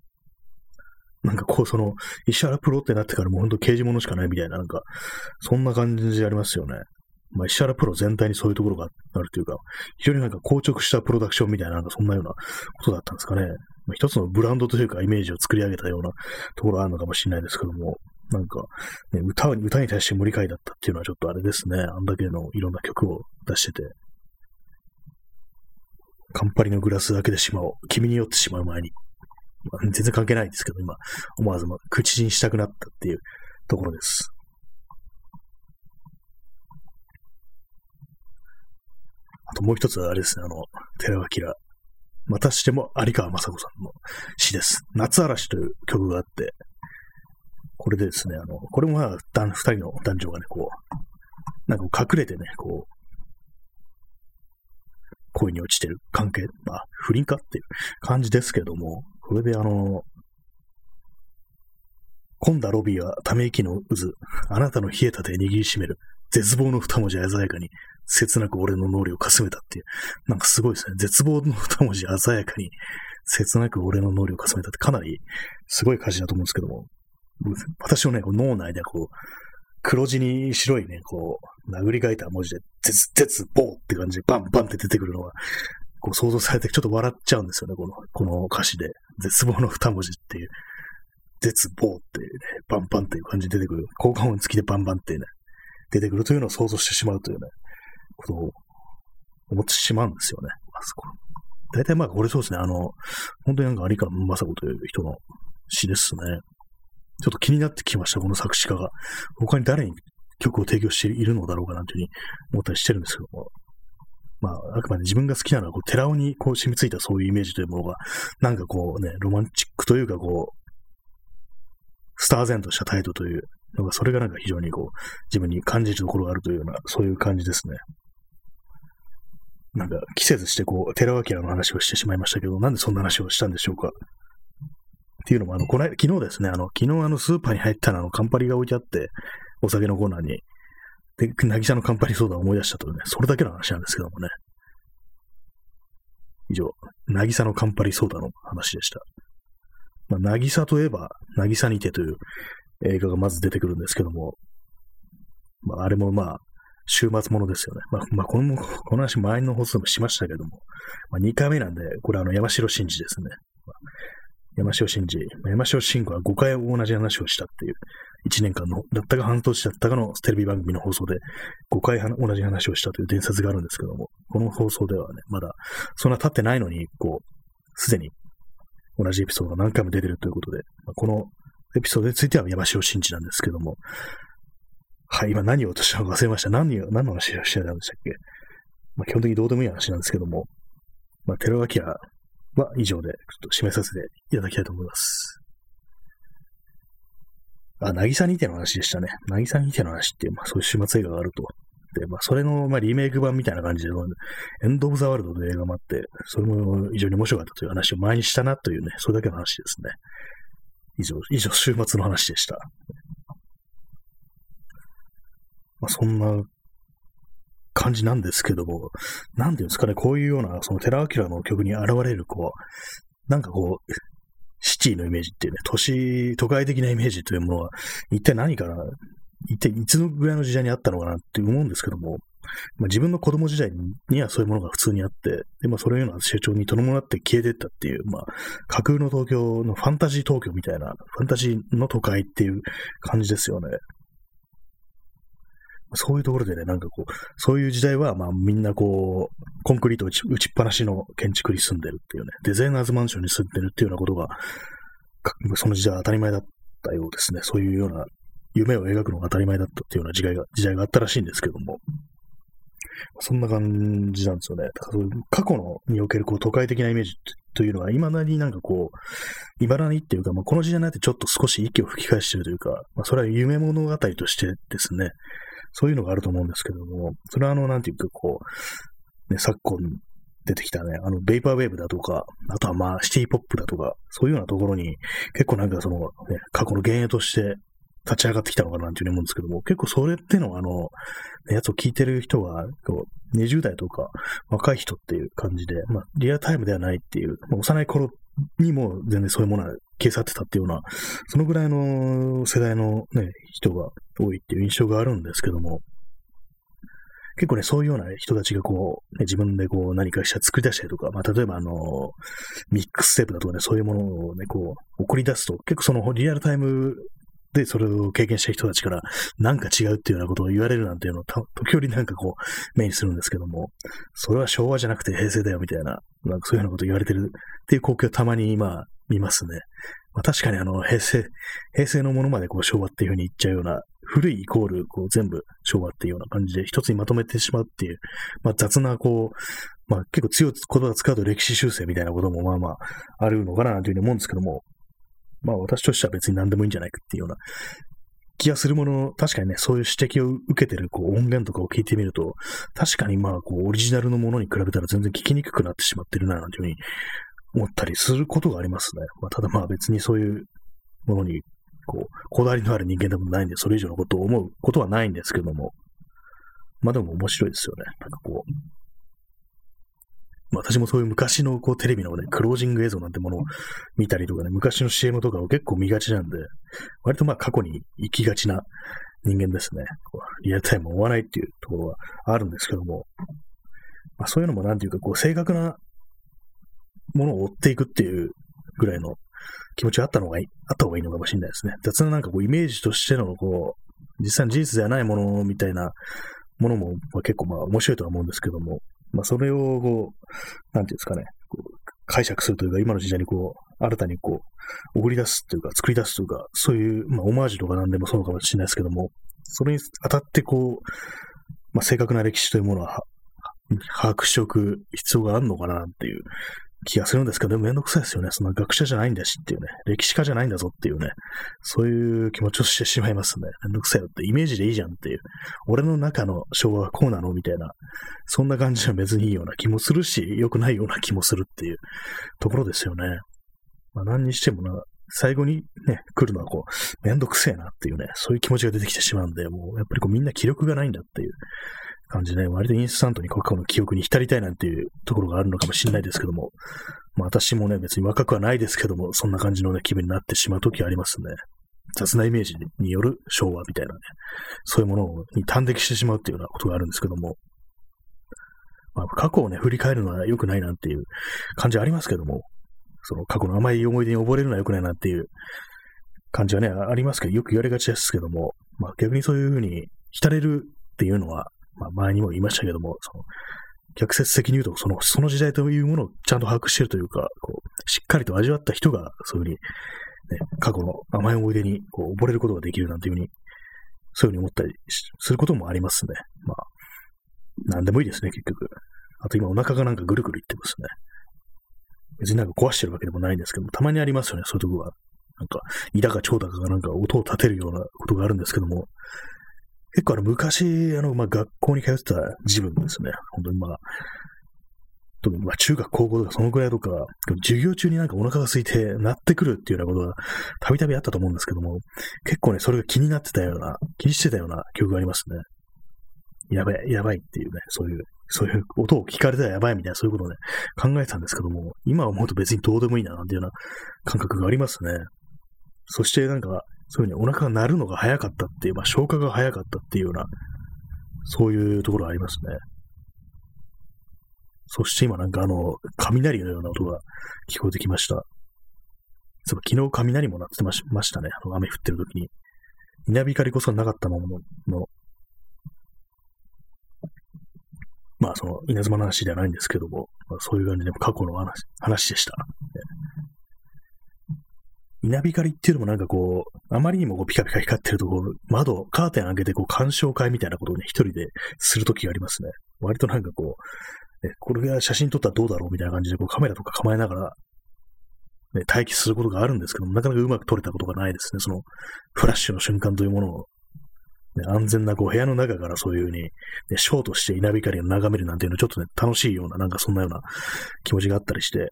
なんかこう、その、石原プロってなってからもうほんと刑事物しかないみたいな、なんか、そんな感じでありますよね。まあ、石原プロ全体にそういうところがあるというか、非常になんか硬直したプロダクションみたいな、なんかそんなようなことだったんですかね。まあ、一つのブランドというかイメージを作り上げたようなところがあるのかもしれないですけども、なんか、ね、歌歌に対して無理解だったっていうのはちょっとあれですね。あんだけのいろんな曲を出してて。カンパリのグラスだけでしまおう。君に酔ってしまう前に。まあ、全然関係ないんですけど、今、思わず口にしたくなったっていうところです。あともう一つはあれですね、あの、寺脇明。またしても有川雅子さんの詩です。夏嵐という曲があって、これでですね、あの、これもまあ、二人の男女がね、こう、なんか隠れてね、こう、恋に落ちてる。関係、まあ、不倫かっていう感じですけども、これであの、混んだロビーはため息の渦、あなたの冷えた手握りしめる、絶望の二文字鮮やかに、切なく俺の脳裏をかすめたっていう、なんかすごいですね。絶望の二文字鮮やかに、切なく俺の脳裏をかすめたって。かなりすごい歌詞だと思うんですけども、私のね、脳内でこう、黒字に白いね、こう、殴り書いた文字で、絶、絶、棒って感じでバンバンって出てくるのが、こう想像されて、ちょっと笑っちゃうんですよね、この、この歌詞で。絶望の二文字っていう、絶望っていうね、バンバンっていう感じで出てくる。効果音付きでバンバンってね、出てくるというのを想像してしまうというね、ことを思ってしまうんですよね。あそこ。大体まあ、これそうですね、あの、本当になんか有川雅子という人の詩ですね。ちょっと気になってきました、この作詞家が。他に誰に曲を提供しているのだろうかなんていうふうに思ったりしてるんですけども。まあ、あくまで自分が好きなのは、こう、寺尾にこう染みついたそういうイメージというものが、なんかこうね、ロマンチックというか、こう、スターゼンとした態度というのが、それがなんか非常にこう、自分に感じるところがあるというような、そういう感じですね。なんか、季節してこう、寺脇の話をしてしまいましたけど、なんでそんな話をしたんでしょうか。っていうのも、あの、この間、昨日ですね、あの、昨日あの、スーパーに入ったら、あの、カンパリが置いてあって、お酒のコーナーに、で、渚のカンパリソーダを思い出したとね、それだけの話なんですけどもね。以上、渚のカンパリソーダの話でした。まあ、渚といえば、渚にてという映画がまず出てくるんですけども、まあ、あれもまあ、週末ものですよね。まあ、まあ、この、この話前の放送でもしましたけども、まあ、2回目なんで、これあの、山城真司ですね。まあ、山城真司、まあ、山城真子は5回同じ話をしたっていう、1年間の、だったか半年だったかのテレビ番組の放送で、5回同じ話をしたという伝説があるんですけども、この放送ではね、まだ、そんな経ってないのに、こう、すでに同じエピソードが何回も出てるということで、まあ、このエピソードについては山城真司なんですけども、はい、今何を私は忘れました。何を、何の話をしてたんでしたっけ？まあ、基本的にどうでもいい話なんですけども、まあ、寺脇は以上でちょっと締めさせていただきたいと思います。あ、なぎさにての話でしたね。なぎさにての話っていう、まあそういう終末映画があると。で、まあそれの、まあ、リメイク版みたいな感じで、エンド・オブ・ザ・ワールドという映画もあって、それも非常に面白かったという話を前にしたなというね、それだけの話ですね。以上、以上、週末の話でした。まあそんな感じなんですけども、なんていうんですかね、こういうような、その寺明の曲に現れる、こう、なんかこう、シティのイメージっていうね、都市、都会的なイメージというものは、一体何から、一体いつのぐらいの時代にあったのかなって思うんですけども、まあ、自分の子供時代にはそういうものが普通にあって、で、まあ、それような成長に伴って消えていったっていう、まあ、架空の東京のファンタジー東京みたいな、ファンタジーの都会っていう感じですよね。そういうところでね、なんかこう、そういう時代は、まあみんなこう、コンクリート打ち打ちっぱなしの建築に住んでるっていうね、デザイナーズマンションに住んでるっていうようなことが、その時代は当たり前だったようですね。そういうような夢を描くのが当たり前だったっていうような時代が、時代があったらしいんですけども。そんな感じなんですよね。過去のにおけるこう都会的なイメージというのは、未だになんかこう、茨にっていうか、まあ、この時代になってちょっと少し息を吹き返してるというか、まあ、それは夢物語としてですね、そういうのがあると思うんですけども、それはあの、なんていうか、こう、ね、昨今出てきたね、あの、ベイパーウェーブだとか、あとはまあ、シティポップだとか、そういうようなところに、結構なんかその、ね、過去の幻影として立ち上がってきたのかなっていうふうに思うんですけども、結構それってのは、あの、やつを聞いてる人が、こう、20代とか若い人っていう感じで、まあ、リアルタイムではないっていう、まあ、幼い頃にも全然そういうものは消え去ってたっていうような、そのぐらいの世代のね、人が多いっていう印象があるんですけども、結構ね、そういうような人たちがこう、ね、自分でこう何かしら作り出したりとか、まあ例えばあの、ミックステープだとかね、そういうものをね、こう、送り出すと、結構そのリアルタイムでそれを経験した人たちからなんか違うっていうようなことを言われるなんていうのを時折なんかこう目にするんですけども、それは昭和じゃなくて平成だよみたいな、なんかそういうようなこと言われてるっていう光景をたまにまあ見ますね。まあ、確かにあの、平成、平成のものまでこう昭和っていうふうに言っちゃうような、古いイコールこう全部昭和っていうような感じで一つにまとめてしまうっていう、まあ雑なこう、まあ結構強い言葉を使うと歴史修正みたいなこともまあまああるのかなというふうに思うんですけども、まあ私としては別に何でもいいんじゃないかっていうような気がするものの、確かにね、そういう指摘を受けてるこう音源とかを聞いてみると、確かにまあこうオリジナルのものに比べたら全然聞きにくくなってしまってるな、なんていうふうに思ったりすることがありますね。まあ、ただまあ別にそういうものに、こう、こだわりのある人間でもないんで、それ以上のことを思うことはないんですけども、まあでも面白いですよね。なんかこう、私もそういう昔のこうテレビのね、クロージング映像なんてものを見たりとかね、昔の CM とかを結構見がちなんで、割とまあ過去に行きがちな人間ですね。リアルタイムを追わないっていうところはあるんですけども、まあ、そういうのもなんていうか、こう正確なものを追っていくっていうぐらいの気持ちがあったのがいい、あった方がいいのかもしれないですね。雑ななんかこうイメージとしてのこう、実際の事実ではないものみたいなものも、まあ、結構まあ面白いとは思うんですけども、まあそれをこう、なんていうんですかね、こう解釈するというか、今の時代にこう、新たにこう、送り出すというか、作り出すというか、そういう、まあオマージュとか何でもそうかもしれないですけども、それに当たってこう、まあ正確な歴史というものは把握しておく必要があるのかなっていう気がするんですけど、でもめんどくさいですよね。そんな学者じゃないんだしっていうね、歴史家じゃないんだぞっていうね、そういう気持ちをしてしまいますね。めんどくさいよってイメージでいいじゃんっていう。俺の中の昭和はこうなのみたいな、そんな感じは別にいいような気もするし、良くないような気もするっていうところですよね。まあ何にしてもな、最後にね、来るのはこう、めんどくせえなっていうね、そういう気持ちが出てきてしまうんで、もうやっぱりこうみんな気力がないんだっていう感じで、ね、割とインスタントに過去の記憶に浸りたいなんていうところがあるのかもしれないですけども、まあ私もね、別に若くはないですけども、そんな感じのね、気分になってしまう時ありますね。雑なイメージによる昭和みたいなね、そういうものに端的してしまうっていうようなことがあるんですけども、まあ過去をね、振り返るのは良くないなんていう感じはありますけども、その過去の甘い思い出に溺れるのは良くないなっていう感じはね、ありますけど、よく言われがちですけども、まあ逆にそういうふうに浸れるっていうのは、まあ前にも言いましたけども、その逆説的に言うと、その、その時代というものをちゃんと把握しているというか、こう、しっかりと味わった人が、そういうふうに、ね、過去の甘い思い出にこう溺れることができるなんていうふうに、そういうふうに思ったりすることもありますね。まあ、なんでもいいですね、結局。あと今お腹がなんかぐるぐるいってますね。別になんか壊してるわけでもないんですけども、たまにありますよね、そういうとこが。なんか、胃だか腸だかがなんか音を立てるようなことがあるんですけども、結構あの、昔、あの、まあ、学校に通ってた自分ですね。本当にまあ、特にまあ、中学、高校とかそのくらいとか、授業中になんかお腹が空いて鳴ってくるっていうようなことがたびたびあったと思うんですけども、結構ね、それが気になってたような、気にしてたような記憶がありますね。やばい、やばいっていうね、そういう、そういう音を聞かれたらやばいみたいな、そういうことをね、考えてたんですけども、今思うと別にどうでもいいな、なんていうような感覚がありますね。そしてなんか、そういうふうにお腹が鳴るのが早かったっていう、まあ、消化が早かったっていうような、そういうところがありますね。そして今なんかあの、雷のような音が聞こえてきました。そう昨日雷も鳴ってましたね。あの雨降ってる時に。稲光こそなかったものの、まあその稲妻の話ではないんですけども、まあ、そういう感じで過去の話話でした。稲光っていうのもなんかこう、あまりにもこうピカピカ光ってるところ、窓、カーテン開けてこう鑑賞会みたいなことをね、一人でするときがありますね。割となんかこう、ね、これが写真撮ったらどうだろうみたいな感じでこうカメラとか構えながら、ね、待機することがあるんですけども、なかなかうまく撮れたことがないですね。その、フラッシュの瞬間というものを、ね、安全なこう部屋の中からそういうふうに、ね、ショートして稲光を眺めるなんていうのちょっとね、楽しいような、なんかそんなような気持ちがあったりして、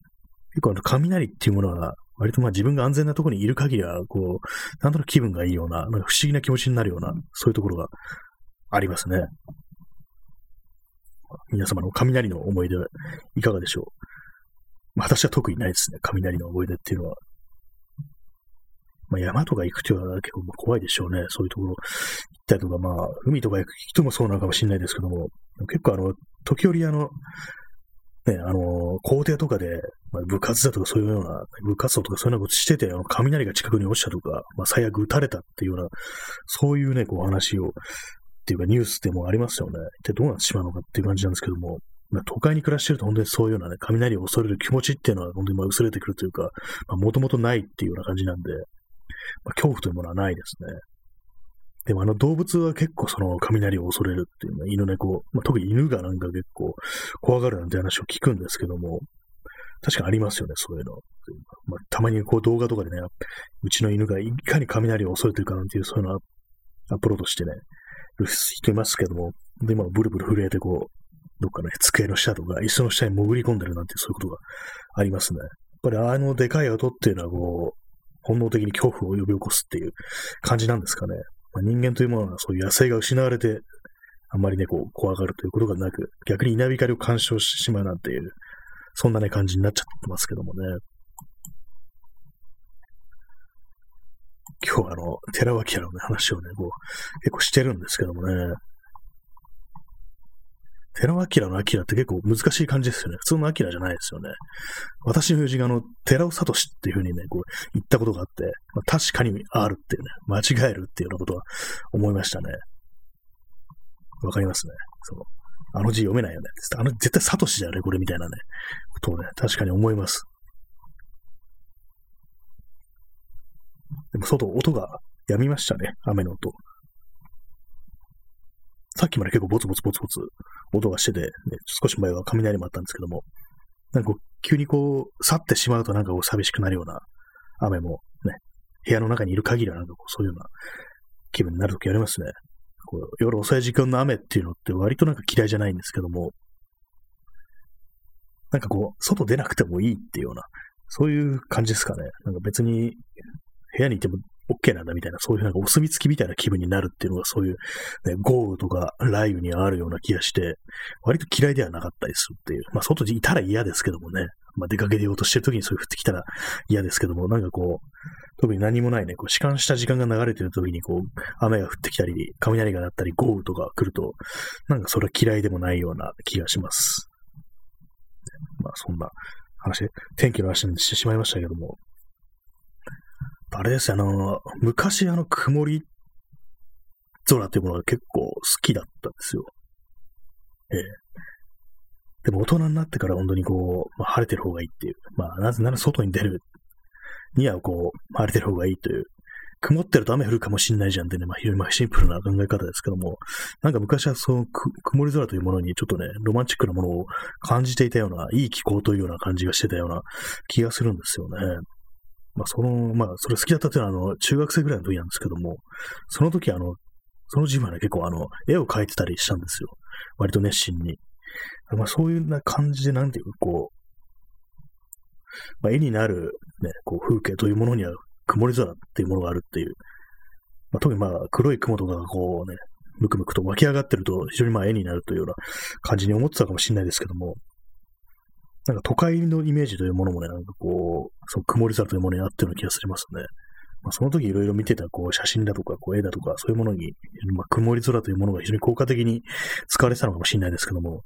結構あの雷っていうものは割とまあ自分が安全なところにいる限りは、こう、なんとなく気分がいいような、なんか不思議な気持ちになるような、そういうところがありますね。皆様の雷の思い出はいかがでしょう、まあ、私は特にないですね。雷の思い出っていうのは。まあ、山とか行くというのは結構怖いでしょうね。そういうところ行ったりとか、まあ、海とか行く人もそうなのかもしれないですけども、結構あの、時折あの、ね、あの、校庭とかで、まあ、部活だとかそういうような、部活動とかそういうようなことしてて、あの雷が近くに落ちたとか、まあ、最悪撃たれたっていうような、そういうね、こう話を、っていうかニュースでもありますよね。一体どうなってしまうのかっていう感じなんですけども、まあ、都会に暮らしてると本当にそういうようなね、雷を恐れる気持ちっていうのは本当にまあ薄れてくるというか、もともとないっていうような感じなんで、まあ、恐怖というものはないですね。でもあの動物は結構その雷を恐れるっていうのは犬猫、まあ、特に犬がなんか結構怖がるなんて話を聞くんですけども、確かにありますよね、そういうの。まあ、たまにこう動画とかでね、うちの犬がいかに雷を恐れてるかなんていう、そういうのアップロードしてね、る人いますけども、で、今ブルブル震えてこう、どっかね、机の下とか椅子の下に潜り込んでるなんてそういうことがありますね。やっぱりあのでかい音っていうのはこう、本能的に恐怖を呼び起こすっていう感じなんですかね。まあ、人間というものはそういう野生が失われて、あんまりね、こう、怖がるということがなく、逆に稲光を干渉してしまうなんていう、そんなね、感じになっちゃってますけどもね。今日あの、寺脇屋の、ね、話をね、こう、結構してるんですけどもね。寺尾明の明って結構難しい感じですよね。普通の明じゃないですよね。私の友人があの、寺尾聡っていう風にね、こう、言ったことがあって、まあ、確かにあるっていうね、間違えるっていうようなことは思いましたね。わかりますね。その、あの字読めないよね。あの、絶対サトシじゃね、これみたいなね、ことをね、確かに思います。でも外、音が止みましたね。雨の音。さっきまで結構ボツボツボツボツ音がしてて、ね、少し前は雷もあったんですけども、なんかこう、急にこう、去ってしまうとなんかこう寂しくなるような雨もね、部屋の中にいる限りはなんかこう、そういうような気分になるときありますね。こう夜遅い時間の雨っていうのって割となんか嫌いじゃないんですけども、なんかこう、外出なくてもいいっていうような、そういう感じですかね。なんか別に部屋にいても OK なんだみたいな、そういうなんかお墨付きみたいな気分になるっていうのがそういう、ね、豪雨とか雷雨にあるような気がして、割と嫌いではなかったりするっていう。まあ外にいたら嫌ですけどもね。まあ出かけようとしてる時にそういう降ってきたら嫌ですけども、なんかこう、特に何もないね、こう、弛緩した時間が流れてる時に、こう、雨が降ってきたり、雷が鳴ったり、豪雨とか来ると、なんかそれは嫌いでもないような気がします。まあそんな話、天気の話にしてしまいましたけども、あれですあの、昔あの曇り空っていうものが結構好きだったんですよ。ええ。でも大人になってから本当にこう、まあ、晴れてる方がいいっていう。まあなぜなら外に出るにはこう、晴れてる方がいいという。曇ってると雨降るかもしんないじゃんってね、まあ非常にシンプルな考え方ですけども、なんか昔はその曇り空というものにちょっとね、ロマンチックなものを感じていたような、いい気候というような感じがしてたような気がするんですよね。まあ、その、まあ、それ好きだったっていうのは、あの、中学生ぐらいの時なんですけども、その時、あの、その自分はね、結構、あの、絵を描いてたりしたんですよ。割と熱心に。まあ、そういうな感じで、なんていうか、こう、まあ、絵になる、ね、こう、風景というものには、曇り空っていうものがあるっていう。まあ、特にまあ、黒い雲とかがこうね、むくむくと湧き上がってると、非常にまあ、絵になるというような感じに思ってたかもしれないですけども、なんか都会のイメージというものもね、なんかこう、その曇り空というものにあってるような気がしますね。まあ、その時いろいろ見てたこう写真だとかこう絵だとかそういうものに、まあ、曇り空というものが非常に効果的に使われてたのかもしれないですけども、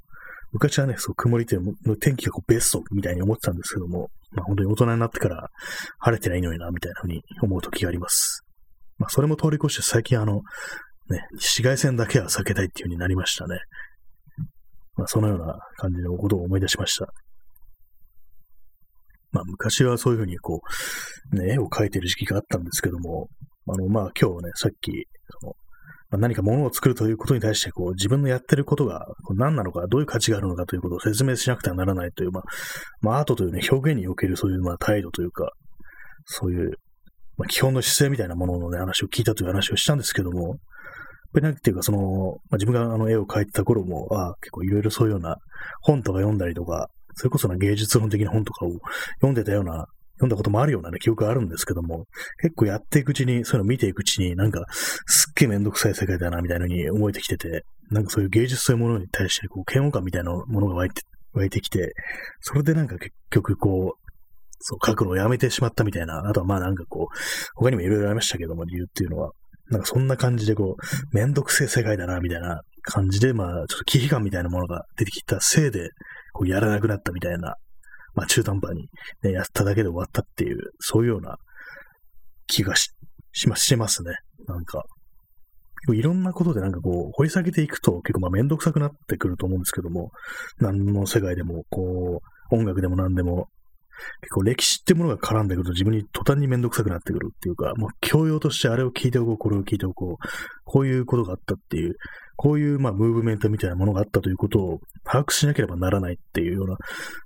昔はね、そう曇りという天気がこうベストみたいに思ってたんですけども、まあ、本当に大人になってから晴れてないのにな、みたいなふうに思う時があります。まあ、それも通り越して最近あの、ね、紫外線だけは避けたいっていう風になりましたね。まあ、そのような感じのことを思い出しました。まあ、昔はそういうふうにこう、ね、絵を描いてる時期があったんですけども、あの、まあ、今日ね、さっき、その、まあ、何か物を作るということに対して、こう、自分のやってることが何なのか、どういう価値があるのかということを説明しなくてはならないという、まあ、まあ、アートというね、表現におけるそういう、まあ、態度というか、そういう、まあ、基本の姿勢みたいなもののね、話を聞いたという話をしたんですけども、やっぱりなんていうか、その、まあ、自分があの絵を描いてた頃も、あ結構いろいろそういうような本とか読んだりとか、それこそな芸術論的な本とかを読んでたような、読んだこともあるようなね、記憶があるんですけども、結構やっていくうちに、そういうのを見ていくうちに、なんか、すっげえめんどくさい世界だな、みたいなのに思えてきてて、なんかそういう芸術というものに対して、こう、嫌悪感みたいなものが湧いて、湧いてきて、それでなんか結局こう、そう、書くのをやめてしまったみたいな、あとはまあなんかこう、他にもいろいろありましたけども、理由っていうのは、なんかそんな感じでこう、めんどくせえ世界だな、みたいな感じで、まあ、ちょっと危機感みたいなものが出てきたせいで、こうやらなくなったみたいな、まあ中途半端に、ね、やっただけで終わったっていう、そういうような気がし、しま、しますね。なんか。いろんなことでなんかこう、掘り下げていくと結構まあめんどくさくなってくると思うんですけども、何の世界でも、こう、音楽でも何でも、結構歴史ってものが絡んでくると自分に途端にめんどくさくなってくるっていうか、もう教養としてあれを聞いておこう、これを聞いておこう、こういうことがあったっていう、こういうまあムーブメントみたいなものがあったということを把握しなければならないっていうような、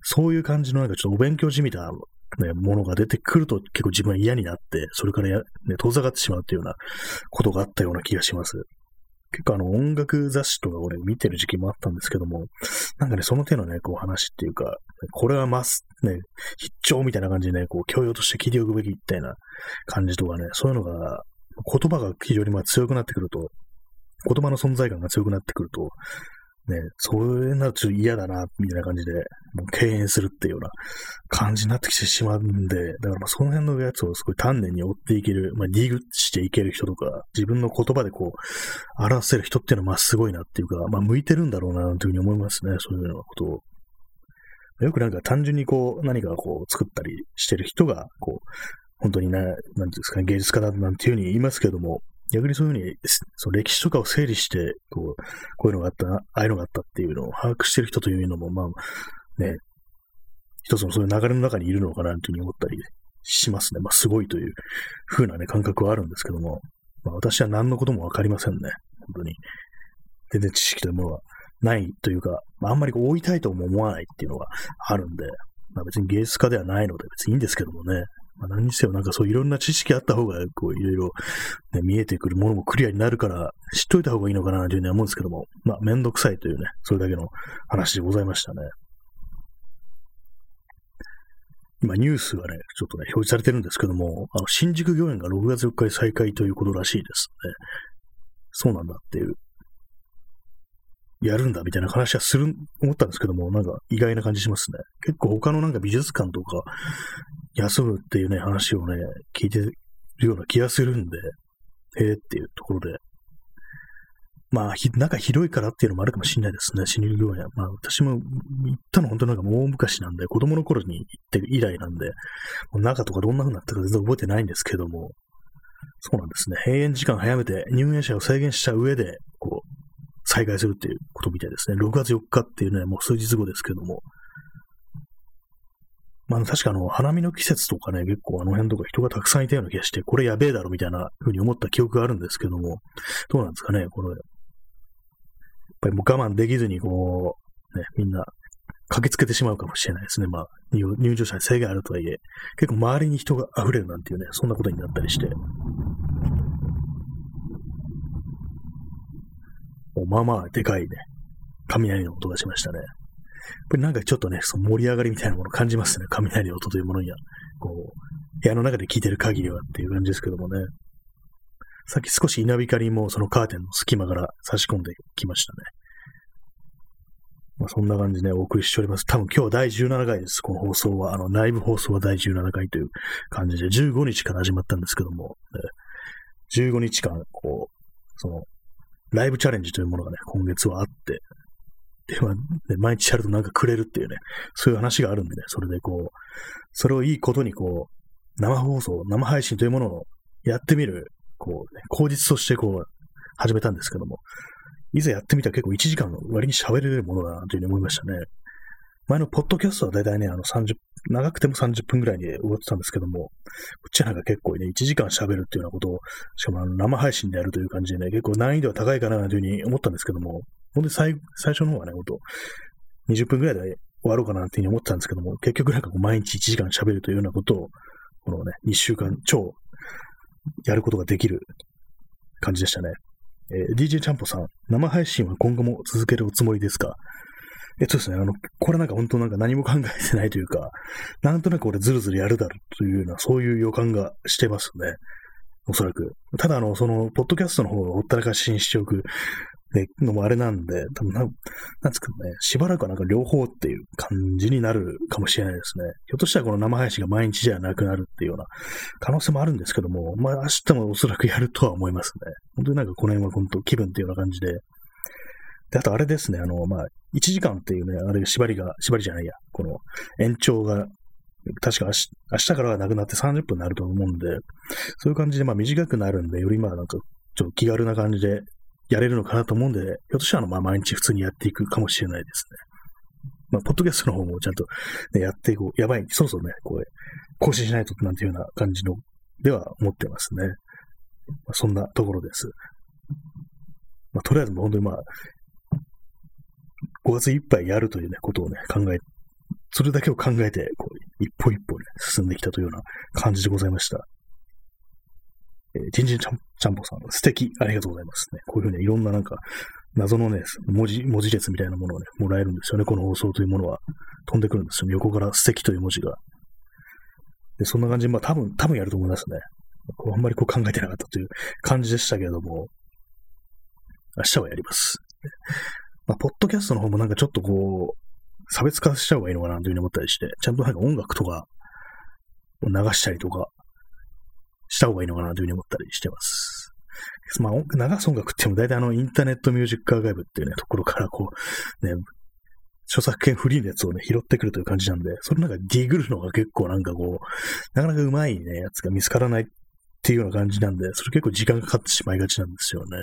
そういう感じのなんかちょっとお勉強じみたね、ものが出てくると結構自分は嫌になって、それからや、ね、遠ざかってしまうっていうようなことがあったような気がします。結構あの音楽雑誌とか俺見てる時期もあったんですけども、なんかね、その手のね、こう話っていうか、これはます、ね、必聴みたいな感じでね、こう教養として聞いておくべきみたいな感じとかね、そういうのが、言葉が非常にまあ強くなってくると、言葉の存在感が強くなってくると、ね、そういうのはちょっと嫌だな、みたいな感じで、もう敬遠するっていうような感じになってきてしまうんで、だからまあその辺のやつをすごい丹念に追っていける、まあディグしていける人とか、自分の言葉でこう、表せる人っていうのはまあすごいなっていうか、まあ向いてるんだろうな、というふうに思いますね、そういうようなことを。よくなんか単純にこう、何かこう作ったりしてる人が、こう、本当にな、なんていうんですかね、芸術家だなんていうふうに言いますけども、逆にそういうふうに、その歴史とかを整理して、こう、こういうのがあった、ああいうのがあったっていうのを把握してる人というのも、まあ、ね、一つのそういう流れの中にいるのかなというふうに思ったりしますね。まあ、すごいというふうなね、感覚はあるんですけども、まあ、私は何のこともわかりませんね。本当に。全然知識というものはないというか、まあ、あんまりこう追いたいとも思わないっていうのがあるんで、まあ別に芸術家ではないので別にいいんですけどもね。まあ、何にせよなんかそういろんな知識あった方が、こういろいろ、ね、見えてくるものもクリアになるから、知っといた方がいいのかなというふうに思うんですけども、まあめんどくさいというね、それだけの話でございましたね。今ニュースがね、ちょっとね、表示されてるんですけども、あの、新宿御苑が6月4日に再開ということらしいですね。そうなんだっていう。やるんだみたいな話はする、思ったんですけども、なんか意外な感じしますね。結構他のなんか美術館とか休むっていうね、話をね、聞いてるような気がするんで、へえっていうところで。まあ、ひ、中広いからっていうのもあるかもしれないですね、新宿御苑。まあ、私も行ったの本当なんかもう昔なんで、子供の頃に行って以来なんで、もう中とかどんな風になったか全然覚えてないんですけども、そうなんですね。閉園時間早めて入園者を制限した上で、こう、再開するっていうことみたいですね。6月4日っていうね、もう数日後ですけども。まあ、確かあの、花見の季節とかね、結構あの辺とか人がたくさんいたような気がして、これやべえだろみたいな風に思った記憶があるんですけども、どうなんですかね、これ。やっぱりもう我慢できずに、こう、ね、みんな駆けつけてしまうかもしれないですね。まあ、入場者に制限あるとはいえ、結構周りに人が溢れるなんていうね、そんなことになったりして。まあまあ、でかいね、雷の音がしましたね。やっぱりなんかちょっとね、その盛り上がりみたいなものを感じますね。雷の音というものには。こう、部屋の中で聞いてる限りはっていう感じですけどもね。さっき少し稲光もそのカーテンの隙間から差し込んできましたね。まあ、そんな感じでお送りしております。多分今日は第17回です。この放送は。あの、ライブ放送は第17回という感じで、15日から始まったんですけども、15日間、こう、その、ライブチャレンジというものがね、今月はあって、で、まあ、ね、毎日やるとなんかくれるっていうね、そういう話があるんでね、それでこう、それをいいことにこう、生放送、生配信というものをやってみる、こう、ね、口実としてこう、始めたんですけども、いざやってみたら結構1時間割に喋れるものだなというふうに思いましたね。前のポッドキャストはだいたいね、あの30、長くても30分ぐらいに終わってたんですけども、こっちはなんか結構ね、1時間喋るっていうようなことを、しかも生配信でやるという感じでね、結構難易度は高いかなというふうに思ったんですけども、ほんで最最初の方はね、ほんと、20分ぐらいで終わろうかなっていうふうに思ってたんですけども、結局なんかこう毎日1時間喋るというようなことを、このね、2週間超やることができる感じでしたね。えー、DJ ちゃんぽさん、生配信は今後も続けるおつもりですか？えっとですね、あの、これなんか本当なんか何も考えてないというか、なんとなく俺ずるずるやるだろうというような、そういう予感がしてますね。おそらく。ただ、あの、その、ポッドキャストの方をほったらかしにしておく、ね、のもあれなんで、多分な、なんつうかね、しばらくはなんか両方っていう感じになるかもしれないですね。ひょっとしたらこの生配信が毎日じゃなくなるっていうような可能性もあるんですけども、まあ明日もおそらくやるとは思いますね。本当になんかこの辺は本当気分っていうような感じで。で、あとあれですね、あの、まあ、1時間っていうね、あれ縛りが、縛りじゃないや、この延長が、確か明日明日からはなくなって30分になると思うんで、そういう感じでまあ短くなるんで、よりまあなんか、ちょっと気軽な感じでやれるのかなと思うんで、ひょっとしたらまあ毎日普通にやっていくかもしれないですね。まあ、ポッドキャストの方もちゃんと、ね、やっていこう。やばい。そろそろね、こう、更新しないとなんていうような感じの、では思ってますね。まあ、そんなところです。まあ、とりあえず本当にまあ、5月いっぱいやるというね、ことをね、考え、それだけを考えて、こう、一歩一歩ね、進んできたというような感じでございました。えー、ジンジンちゃんちゃんぽさん、素敵、ありがとうございますね。こういうふうにいろんななんか、謎のね、文字、文字列みたいなものをね、もらえるんですよね。この放送というものは。飛んでくるんですよ。横から素敵という文字が。で、そんな感じで、まあ多分、多分やると思いますね。こうあんまりこう考えてなかったという感じでしたけれども、明日はやります。まあ、ポッドキャストの方もなんかちょっとこう、差別化しちゃう方がいいのかなというふうに思ったりして、ちゃんとなんか音楽とかを流したりとかした方がいいのかなというふうに思ったりしてます。まあ、流す音楽っても大体あの、インターネットミュージックアーカイブっていうね、ところからこう、ね、著作権フリーのやつをね、拾ってくるという感じなんで、それなんかディグるのが結構なんかこう、なかなかうまいね、やつが見つからないっていうような感じなんで、それ結構時間かかってしまいがちなんですよね。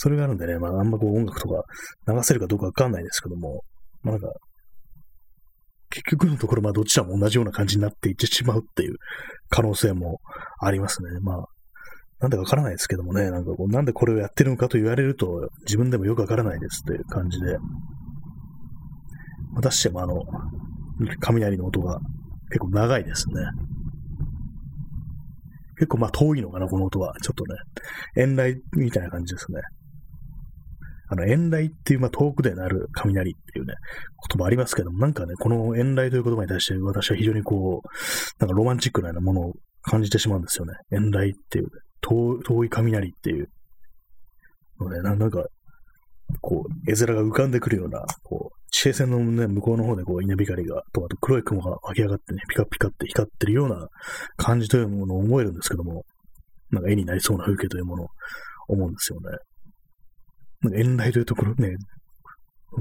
それがあるんでね、まああんまこう音楽とか流せるかどうかわかんないですけども、まあなんか、結局のところまあどちらも同じような感じになっていってしまうっていう可能性もありますね。まあ、なんでわからないですけどもね、なんかこう、なんでこれをやってるのかと言われると、自分でもよくわからないですという感じで、私してもあの、雷の音が結構長いですね。結構まあ遠いのかな、この音は。ちょっとね、遠雷みたいな感じですね。あの、遠雷っていう、まあ、遠くで鳴る雷っていうね、言葉ありますけども、なんかね、この遠雷という言葉に対して私は非常にこう、なんかロマンチックなようなものを感じてしまうんですよね。遠雷っていう、遠遠い雷っていうので、なんか、こう、絵面が浮かんでくるような、こう、地平線のね、向こうの方でこう、稲光が、と、あと黒い雲が湧き上がってね、ピカピカって光ってるような感じというものを思えるんですけども、なんか絵になりそうな風景というものを思うんですよね。なんか遠来というところね、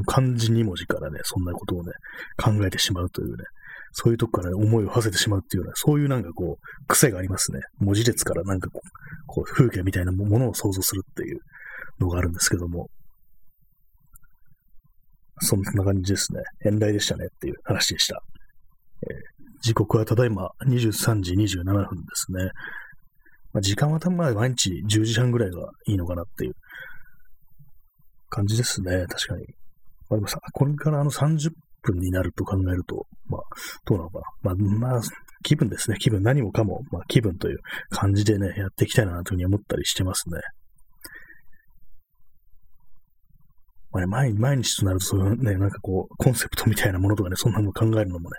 漢字2文字からね、そんなことをね、考えてしまうというね、そういうとこから、ね、思いを馳せてしまうっていうような、そういうなんかこう、癖がありますね。文字列からなんかこう、こう風景みたいなものを想像するっていうのがあるんですけども、そんな感じですね。遠来でしたねっていう話でした。えー、時刻はただいま23時27分ですね。まあ、時間はたま毎日10時半ぐらいがいいのかなっていう感じですね。確かに。まあ、でもさ、これからあの30分になると考えると、まあ、どうなのかな。まあ、まあ、気分ですね。気分、何もかも、まあ、気分という感じでね、やっていきたいなというふうに思ったりしてますね。まあね、毎毎日となると、そういうね、なんかこう、コンセプトみたいなものとかね、そんなの考えるのもね、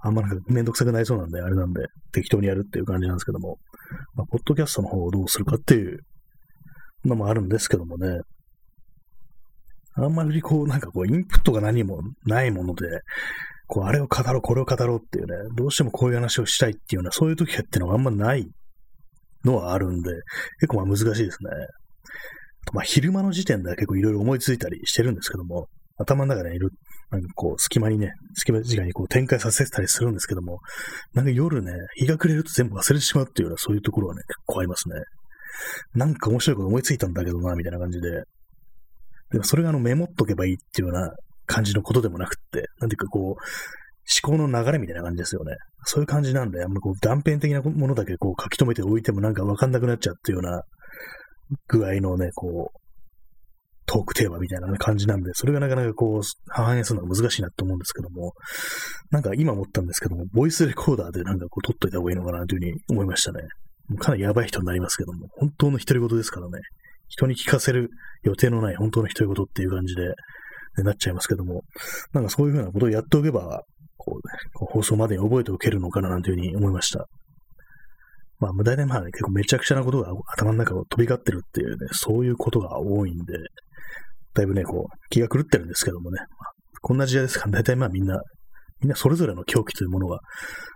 あんまなんかめんどくさくなりそうなんで、あれなんで、適当にやるっていう感じなんですけども、まあ、ポッドキャストの方をどうするかっていうのもあるんですけどもね、あんまりこう、なんかこう、インプットが何もないもので、こう、あれを語ろう、これを語ろうっていうね、どうしてもこういう話をしたいっていうような、そういう時っていうのがあんまないのはあるんで、結構まあ難しいですね。まあ昼間の時点では結構いろいろ思いついたりしてるんですけども、頭の中でいる、なんかこう、隙間にね、隙間時間にこう展開させてたりするんですけども、なんか夜ね、日が暮れると全部忘れてしまうっていうような、そういうところはね、結構ありますね。なんか面白いこと思いついたんだけどな、みたいな感じで。でもそれがあのメモっとけばいいっていうような感じのことでもなくって、なんていうかこう、思考の流れみたいな感じですよね。そういう感じなんで、あんまこう断片的なものだけこう書き留めておいてもなんかわかんなくなっちゃうっていうような具合のね、こう、トークテーマみたいな、感じなんで、それがなかなかこう、反映するのが難しいなと思うんですけども、なんか今思ったんですけども、ボイスレコーダーでなんかこう撮っといた方がいいのかなというふうに思いましたね。かなりやばい人になりますけども、本当の独り言ですからね。人に聞かせる予定のない本当の独り言っていう感じで、ね、なっちゃいますけども、なんかそういうふうなことをやっておけば、こう、ね、放送までに覚えておけるのかななんていうふうに思いました。まあ、大体まあね、結構めちゃくちゃなことが頭の中を飛び交ってるっていうね、そういうことが多いんで、だいぶね、こう、気が狂ってるんですけどもね、まあ、こんな時代ですから、大体まあみんな、みんなそれぞれの狂気というものが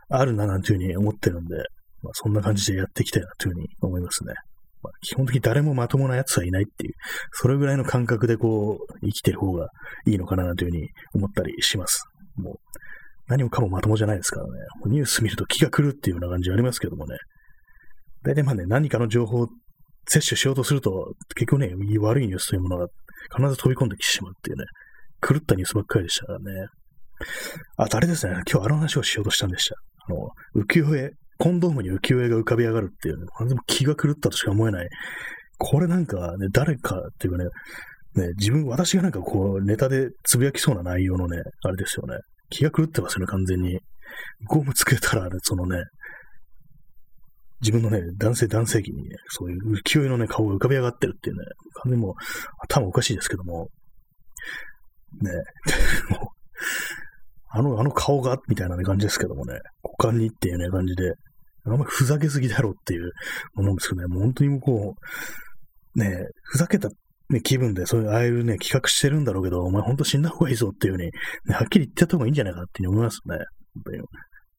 あるななんていうふうに思ってるんで、まあ、そんな感じでやっていきたいなというふうに思いますね。まあ、基本的に誰もまともな奴はいないっていう、それぐらいの感覚でこう、生きてる方がいいのかなというふうに思ったりします。もう、何もかもまともじゃないですからね。ニュース見ると気が狂うっていうような感じありますけどもね。大体まあね、何かの情報を摂取しようとすると、結局ね、悪いニュースというものが必ず飛び込んできてしまうっていうね、狂ったニュースばっかりでしたからね。あとあれですね、今日あの話をしようとしたんでした。あの、浮世絵、コンドームに浮世絵が浮かび上がるっていうね、完全に気が狂ったとしか思えない。これなんかね、誰かっていうかね、ね、自分、私がなんかこう、ネタでつぶやきそうな内容のね、あれですよね。気が狂ってますよね、完全に。ゴムつけたら、そのね、自分のね、男性男性器にね、そういう浮世絵のね、顔が浮かび上がってるっていうね、完全にもう頭おかしいですけども、ね、もう、あの、あの顔が、みたいな、ね、感じですけどもね、股間にっていうね、感じで、あんまりふざけすぎだろうっていうものなんですけどね、もう本当にもうこう、ね、ふざけた、ね、気分で、そういう、ああいうね、企画してるんだろうけど、お前本当死んだ方がいいぞっていうふうに、ね、はっきり言ってた方がいいんじゃないかっていうふうに思いますね。本当に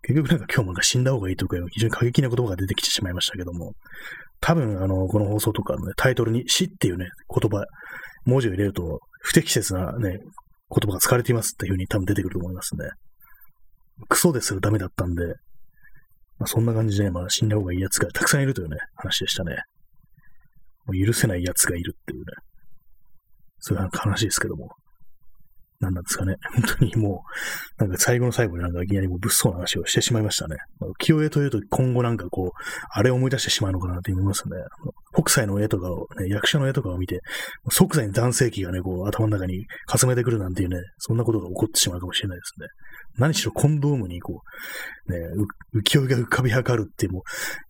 結局なんか今日もなんか死んだ方がいいとか非常に過激な言葉が出てきてしまいましたけども、多分あの、この放送とかの、ね、タイトルに死っていうね、言葉、文字を入れると不適切なね、言葉が使われていますっていう風に多分出てくると思いますね。クソですらダメだったんで、まあ、そんな感じで、まあ死んだ方がいい奴がたくさんいるというね、話でしたね。もう許せない奴がいるっていうね。そういう話ですけども。何なんですかね。本当にもう、なんか最後の最後になんかいきなりもう物騒な話をしてしまいましたね。浮世絵というと今後なんかこう、あれを思い出してしまうのかなって思いますね。北斎の絵とかを、ね、役者の絵とかを見て、即座に男性器がね、こう頭の中にかすめてくるなんていうね、そんなことが起こってしまうかもしれないですね。何しろコンドームにこう、ね、浮世絵が浮かび上がるってもう、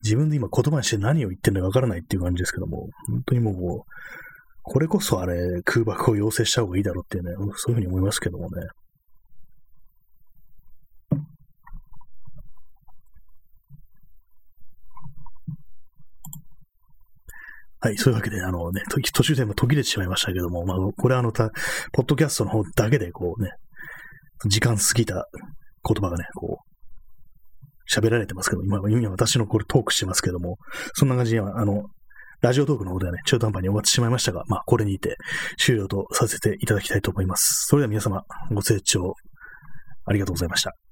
自分で今言葉にして何を言ってるのかわからないっていう感じですけども、本当にもう、これこそあれ、空爆を要請した方がいいだろうっていうね、そういうふうに思いますけどもね。はい、そういうわけで、あのね、途中でも途切れてしまいましたけども、まあ、これはあの、た、ポッドキャストの方だけで、こうね、時間過ぎた言葉がね、こう、喋られてますけど、今、今私のこれトークしてますけども、そんな感じには、あの、ラジオトークの方ではね、中途半端に終わってしまいましたが、まあ、これにて終了とさせていただきたいと思います。それでは皆様、ご清聴ありがとうございました。